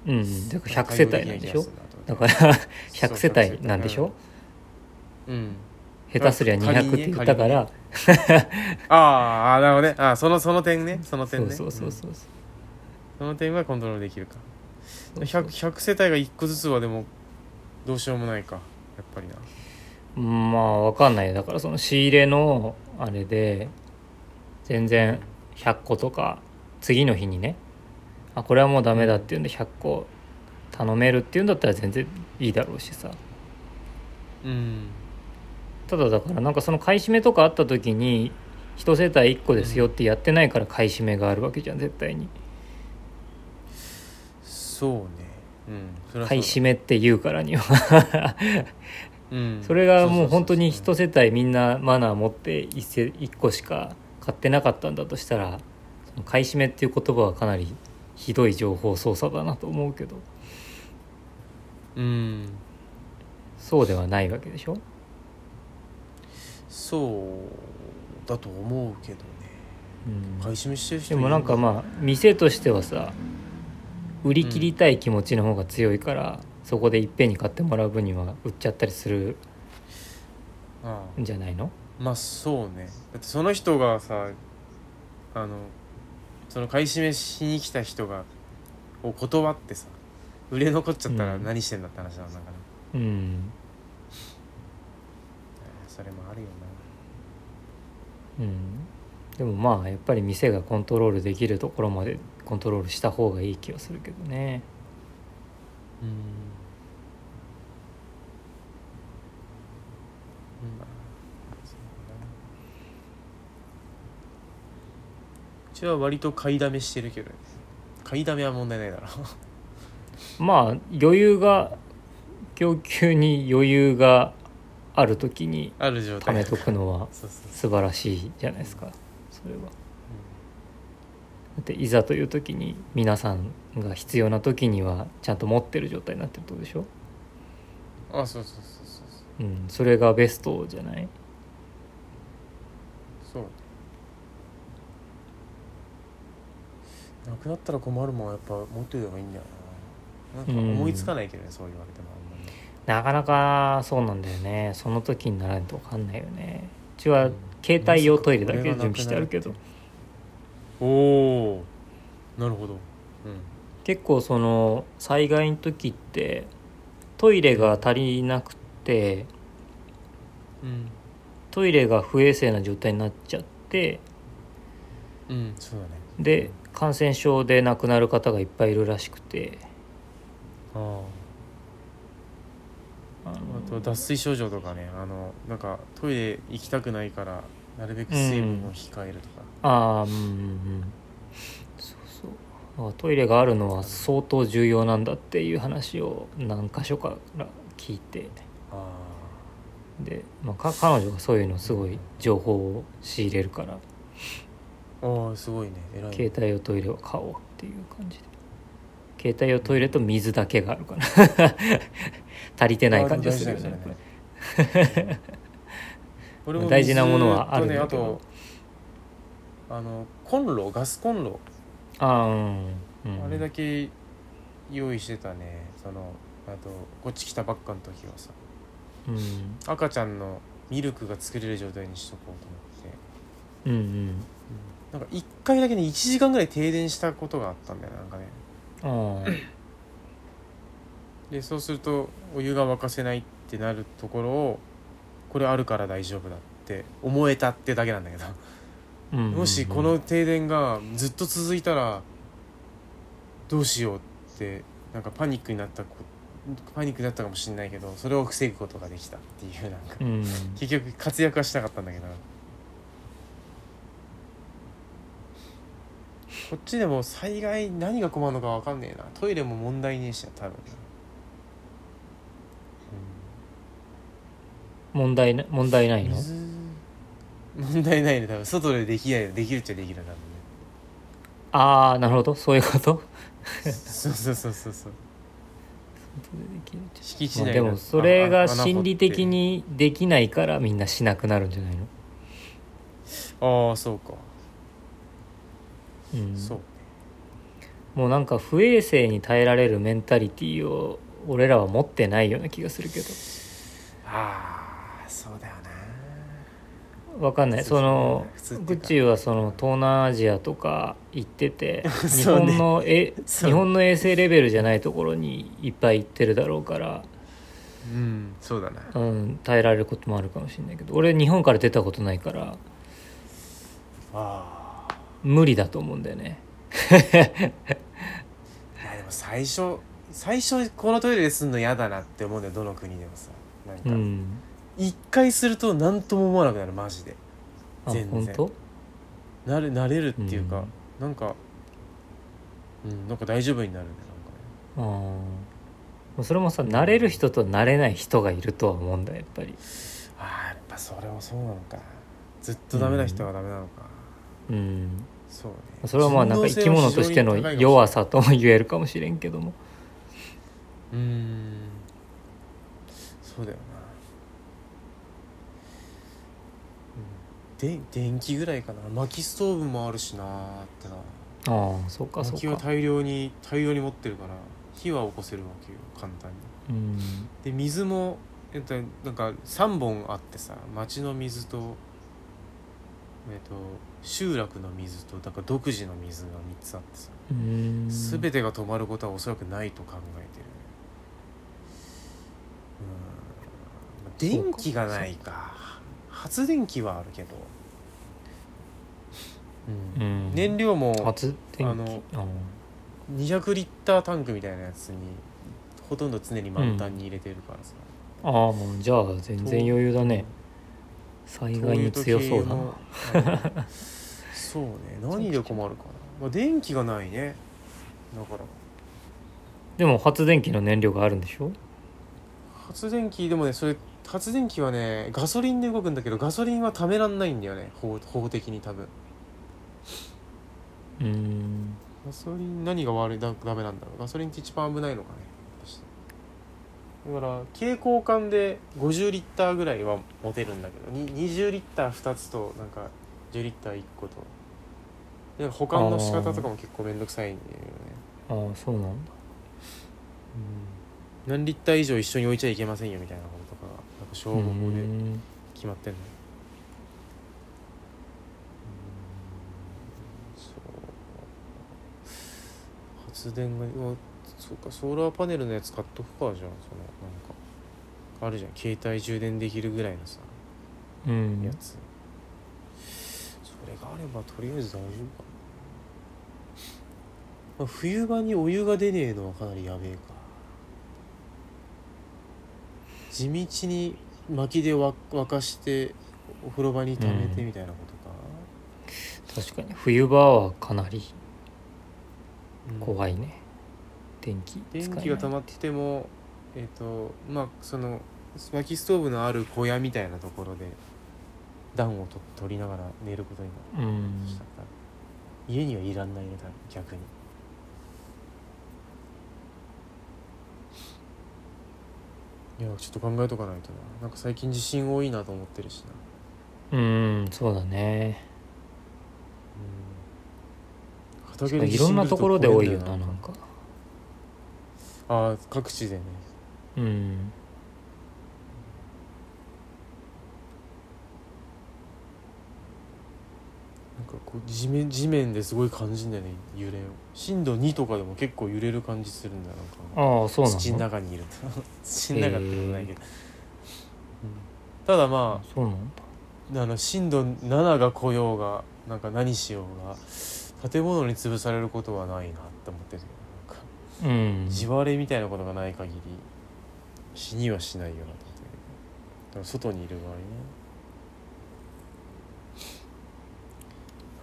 うんうん。だから100世帯なんでしょ？だからそう100世帯なんでしょ？うん下手すりゃ200って言ったから。あああなるほどね。あーそのその点ね。その点ね。そうそうそうそう。その点はコントロールできるか。そうそう。100, 100世帯が1個ずつはでもどうしようもないか。やっぱりな。まあわかんないよ。だからその仕入れのあれで全然100個とか次の日にねあこれはもうダメだっていうんで100個頼めるっていうんだったら全然いいだろうしさ。うん。ただだからなんかその買い占めとかあった時に一世帯1個ですよってやってないから買い占めがあるわけじゃん絶対に。そうね。うん。買い占めって言うからには。うん。それがもう本当にそう一世帯みんなマナー持って1世1個しか買ってなかったんだとしたらその買い占めっていう言葉はかなりひどい情報操作だなと思うけど。そううん。そうではないわけでしょ？そうだと思うけどね。うん。買い占めしてる人でもなんかまあ店としてはさ売り切りたい気持ちの方が強いから、そこでいっぺんに買ってもらう分には売っちゃったりするんじゃないの？まあそうね。だってその人がさあのその買い占めしに来た人がを断ってさ売れ残っちゃったらうん。何してんだって話なんだから、うん。それもあるようん。でもまあやっぱり店がコントロールできるところまでコントロールした方がいい気はするけどね。なうんまあそうだなうちは割と買いだめしてるけどね。買いだめは問題ないだろ。まあ余裕が供給に余裕がある時にある状態。貯めとくのは素晴らしいじゃないですか。それは。だっていざという時に皆さんが必要な時にはちゃんと持ってる状態になってるってことでしょ、うんあそうそうそうそうそう。うん、それがベストじゃないそうなくなったら困るもんはやっぱ持っておいた方がいいんだよな。なんか思いつかないけどね、そう言われてもあんまり。なかなかそうなんだよね。その時にならないと分かんないよね。うちはうん。携帯用トイレだけ準備してあるけど。おおなるほど。うん。結構その災害の時ってトイレが足りなくてうん。トイレが不衛生な状態になっちゃってうんそうだね。で感染症で亡くなる方がいっぱいいるらしくて。ああのああと脱水症状とかねあのなんかトイレ行きたくないからなるべく水分を控えるとか、ああうんうんうん。そうそう。トイレがあるのは相当重要なんだっていう話を何箇所から聞いて。あで、まあ、か彼女がそういうのすごい情報を仕入れるからあああすごいね。偉いね。携帯用トイレを買おうっていう感じで。携帯用トイレと水だけがあるから。足りてない感じがするよねあ 大事なものはあるん水だけど。とねあとあのコンロガスコンロ、ああうん、うん、あれだけ用意してたね。そのあとこっち来たばっかの時はさ。うん。赤ちゃんのミルクが作れる状態にしとこうと思って。うんうんなんか1回だけね1時間ぐらい停電したことがあったんだよなんかね。でそうするとお湯が沸かせないってなるところをこれあるから大丈夫だって思えたってだけなんだけど。もしこの停電がずっと続いたらどうしようってなんかパニックになったこパニックになったかもしれないけどそれを防ぐことができたっていうなんか。うん。結局活躍はしなかったんだけどこっちでも災害何が困るのか分かんねえな。トイレも問題ねえしな多分。問題な問題ないの？水問題ないね多分。外でできないできるっちゃできる多分ね。ああなるほど。そういうこと？そうそうそうそうそう。敷地まあ内のでもそれが心理的にできないからみんなしなくなるんじゃないの、ああそうか、うん、そう。もうなんか不衛生に耐えられるメンタリティーを俺らは持ってないような気がするけど。ああそうだよな。わかんない。そのグッチーはその東南アジアとか行ってて 日本のえ日本の衛生レベルじゃないところにいっぱい行ってるだろうから、うんそうだな。うん、耐えられることもあるかもしれないけど。俺日本から出たことないから。ああ無理だと思うんだよね。いやでも最初最初このトイレですんの嫌だなって思うんだよどの国でもさ。なんかうん。一回すると何とも思わなくなるマジで。あ全然。なれ慣れるっていうか、うん。なんかうんなんか大丈夫になるねなんかね。ああそれもさ慣れる人と慣れない人がいるとは思うんだよやっぱり。ああやっぱそれはそうなのか。ずっとダメな人はダメなのか、うん。そうね。それはまあなんか生き物としての弱さとも言えるかもしれんけども。うーん。そうだよな、うん、で電気ぐらいかな。薪ストーブもあるしなーってな。ああそうかそうか。薪は大量に大量に持ってるから火は起こせるわけよ簡単に。うん。で水もえっとなんか3本あってさ町の水とえっと集落の水とだから独自の水が3つあってさ。うん全てが止まることはおそらくないと考えてる。うん。電気がないか。発電機はあるけど、うん。うん。燃料も発電機。あのあ200リッタータンクみたいなやつにほとんど常に満タンに入れてるからさ、あああじゃあ全然余裕だね災害に強そうだな。そうね。何で困るかな、まあ、電気がないね。だから。でも発電機の燃料があるんでしょ？発電機でもねそれ発電機はねガソリンで動くんだけどガソリンは貯めらんないんだよね。法法的に多分。うん。ガソリン何が悪いだダメなんだろう。ガソリンって一番危ないのかねだから蛍光管で50リッターぐらいは持てるんだけどに20リッター2つとなんか10リッター1個と。で保管の仕方とかも結構めんどくさいんだよね。ああそうなんだ。何リッター以上一緒に置いちゃいけませんよみたいなこととかがなんか消防法うでん決まってんの。そう。発電がそうかソーラーパネルのやつ買っとくかじゃあそのなんかあるじゃん。携帯充電できるぐらいのさうん。やつ、それがあればとりあえず大丈夫かな、まあ、冬場にお湯が出ねえのはかなりやべえか。地道に薪でわ沸かしてお風呂場に溜めてみたいなことか、確かに。冬場はかなりうん。怖いね電気電気が溜まっててもえっ、ー、とまあその薪ストーブのある小屋みたいなところで暖をと取りながら寝ることになる、たから家にはいらんないね逆に。いやちょっと考えとかないとな。なんか最近地震多いなと思ってるしな。うんそうだね。うん。畑でいろんなところで多いよななんか。ああ各地でね。うん。なんかこう地面地面ですごい感じんだよね揺れを。震度2とかでも結構揺れる感じするんだよなんか。ああそうなの土の中にいると。土の中ってことないけど、うん。ただまそうなんだ。ああの震度7が来ようがなんか何しようが建物に潰されることはないなって思ってるうん。地割れみたいなことがない限り死にはしないよなと思ってるだから外にいる場合ね。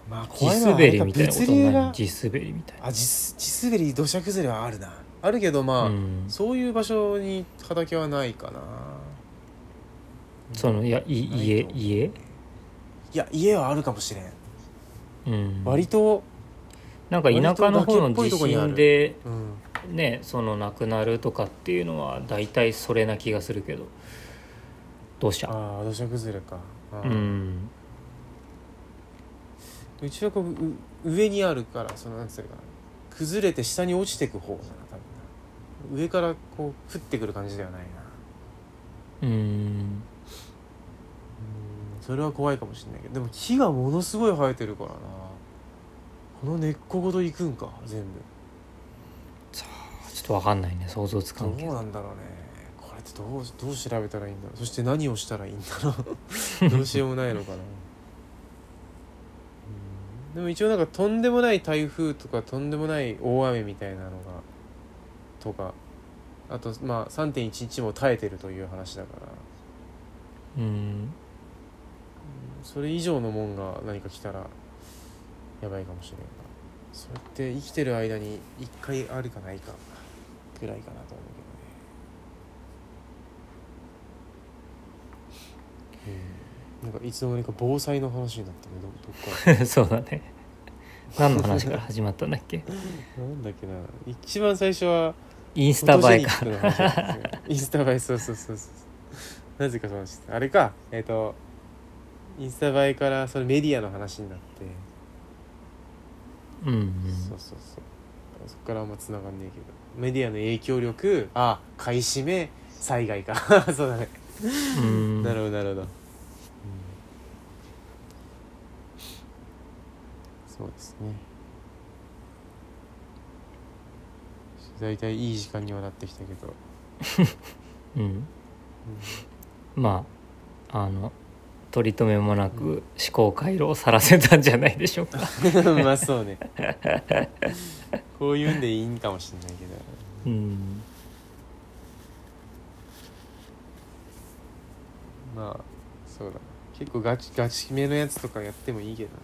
まあ地怖いのは滑りみたいなことない。地滑りみたいな。あ地地滑り土砂崩れはあるな。あるけどまあ、うん。そういう場所に畑はないかな。そのいやい家家？いや家はあるかもしれん、うん。割となんか田舎の方の地震でうんねその亡くなるとかっていうのは大体それな気がするけど。土砂ああ土砂崩れか。あうーんうちはこうう上にあるからそのなんつうのかな。崩れて下に落ちてく方だな多分な。上からこう降ってくる感じではないな。うん。うんそれは怖いかもしれないけど。でも木がものすごい生えてるからな。この根っこごと行くんか全部とわかんないね想像つかどうんけど。なんだろうね。これってどうどう調べたらいいんだろう。そして何をしたらいいんだろう。どうしようもないのかな。うん。でも一応なんかとんでもない台風とかとんでもない大雨みたいなのがとかあとまあ3.11も耐えてるという話だから。うん。それ以上のもんが何か来たらやばいかもしれんがそれって生きてる間に一回あるかないかぐらいかなと思うけどねうんなんかいつの間にか防災の話になったねどどっかそうだね。何の話から始まったんだっけ？なんだっけな。一番最初はインスタ映えか。インスタ映えそうそうそうそう。なぜかそのあれか。えっ、とインスタ映えからそれメディアの話になって。うんうん。そうそうそう。そこからあんま繋がんねえけどメディアの影響力あ買い占め災害か。そうだね、うん。なるほどなるほど、そうですね。大体いい時間にはなってきたけど、うん。まああの取り留めもなく思考回路をさらせたんじゃないでしょうか。う んまあそうね。こういうんでいいんかもしんないけど。うん。まあそうだな。結構ガチガチめのやつとかやってもいいけどな。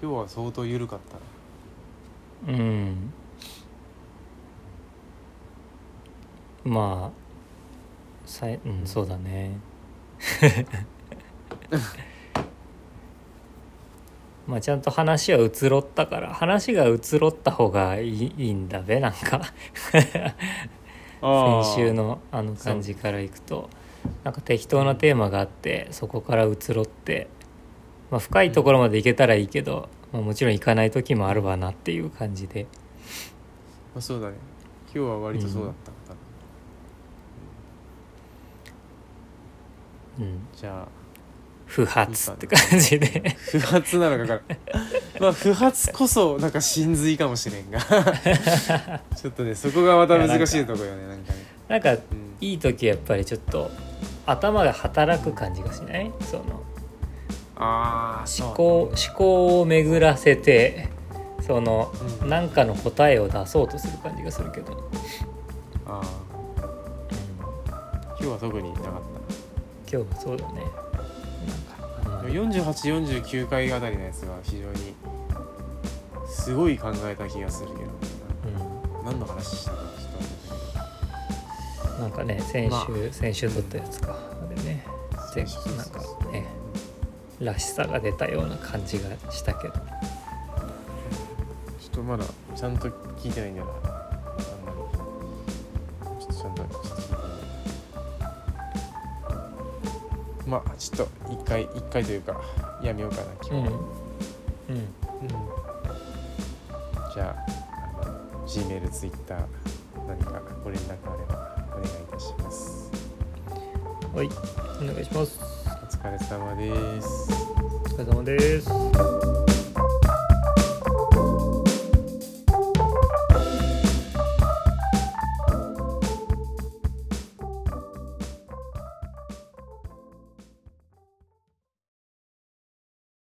今日は相当緩かったな。うん。まあさい、うん、そうだね まあちゃんと話は移ろったから話が移ろった方がいいいいんだべなんか。先週のあの感じからいくと。なんか適当なテーマがあってそこから移ろって、まあ、深いところまでいけたらいいけど、まあ、もちろん行かない時もあるわなっていう感じで。まあそうだね。今日は割とそうだった、多分。うん。じゃあ不発って感じで。不発なのかからまあ不発こそなんか真髄かもしれんが。ちょっとねそこがまた難しいところよねなんかね、なんかうん、いい時やっぱりちょっと頭が働く感じがしない？そのああ思考思考を巡らせてそのうん。何かの答えを出そうとする感じがするけど、ああ今日は特になかっ今日はそうだね4849回あたりのやつが非常にすごい考えた気がするけど。うん。何の話したかちょっと忘れたけどなんかね先週、ま先週撮ったやつか。あれね。全そうそうそうなんかねらしさが出たような感じがしたけど。ちょっとまだちゃんと聞いてないんだよな。あんまり。ちょっとちゃんとまあちょっと一回一回というかやめようかな今日。は、うん。うん。うん。じゃあ G メール Twitter 何かご連絡あればお願いいたします。はい。お願いします。お疲れ様です。お疲れ様です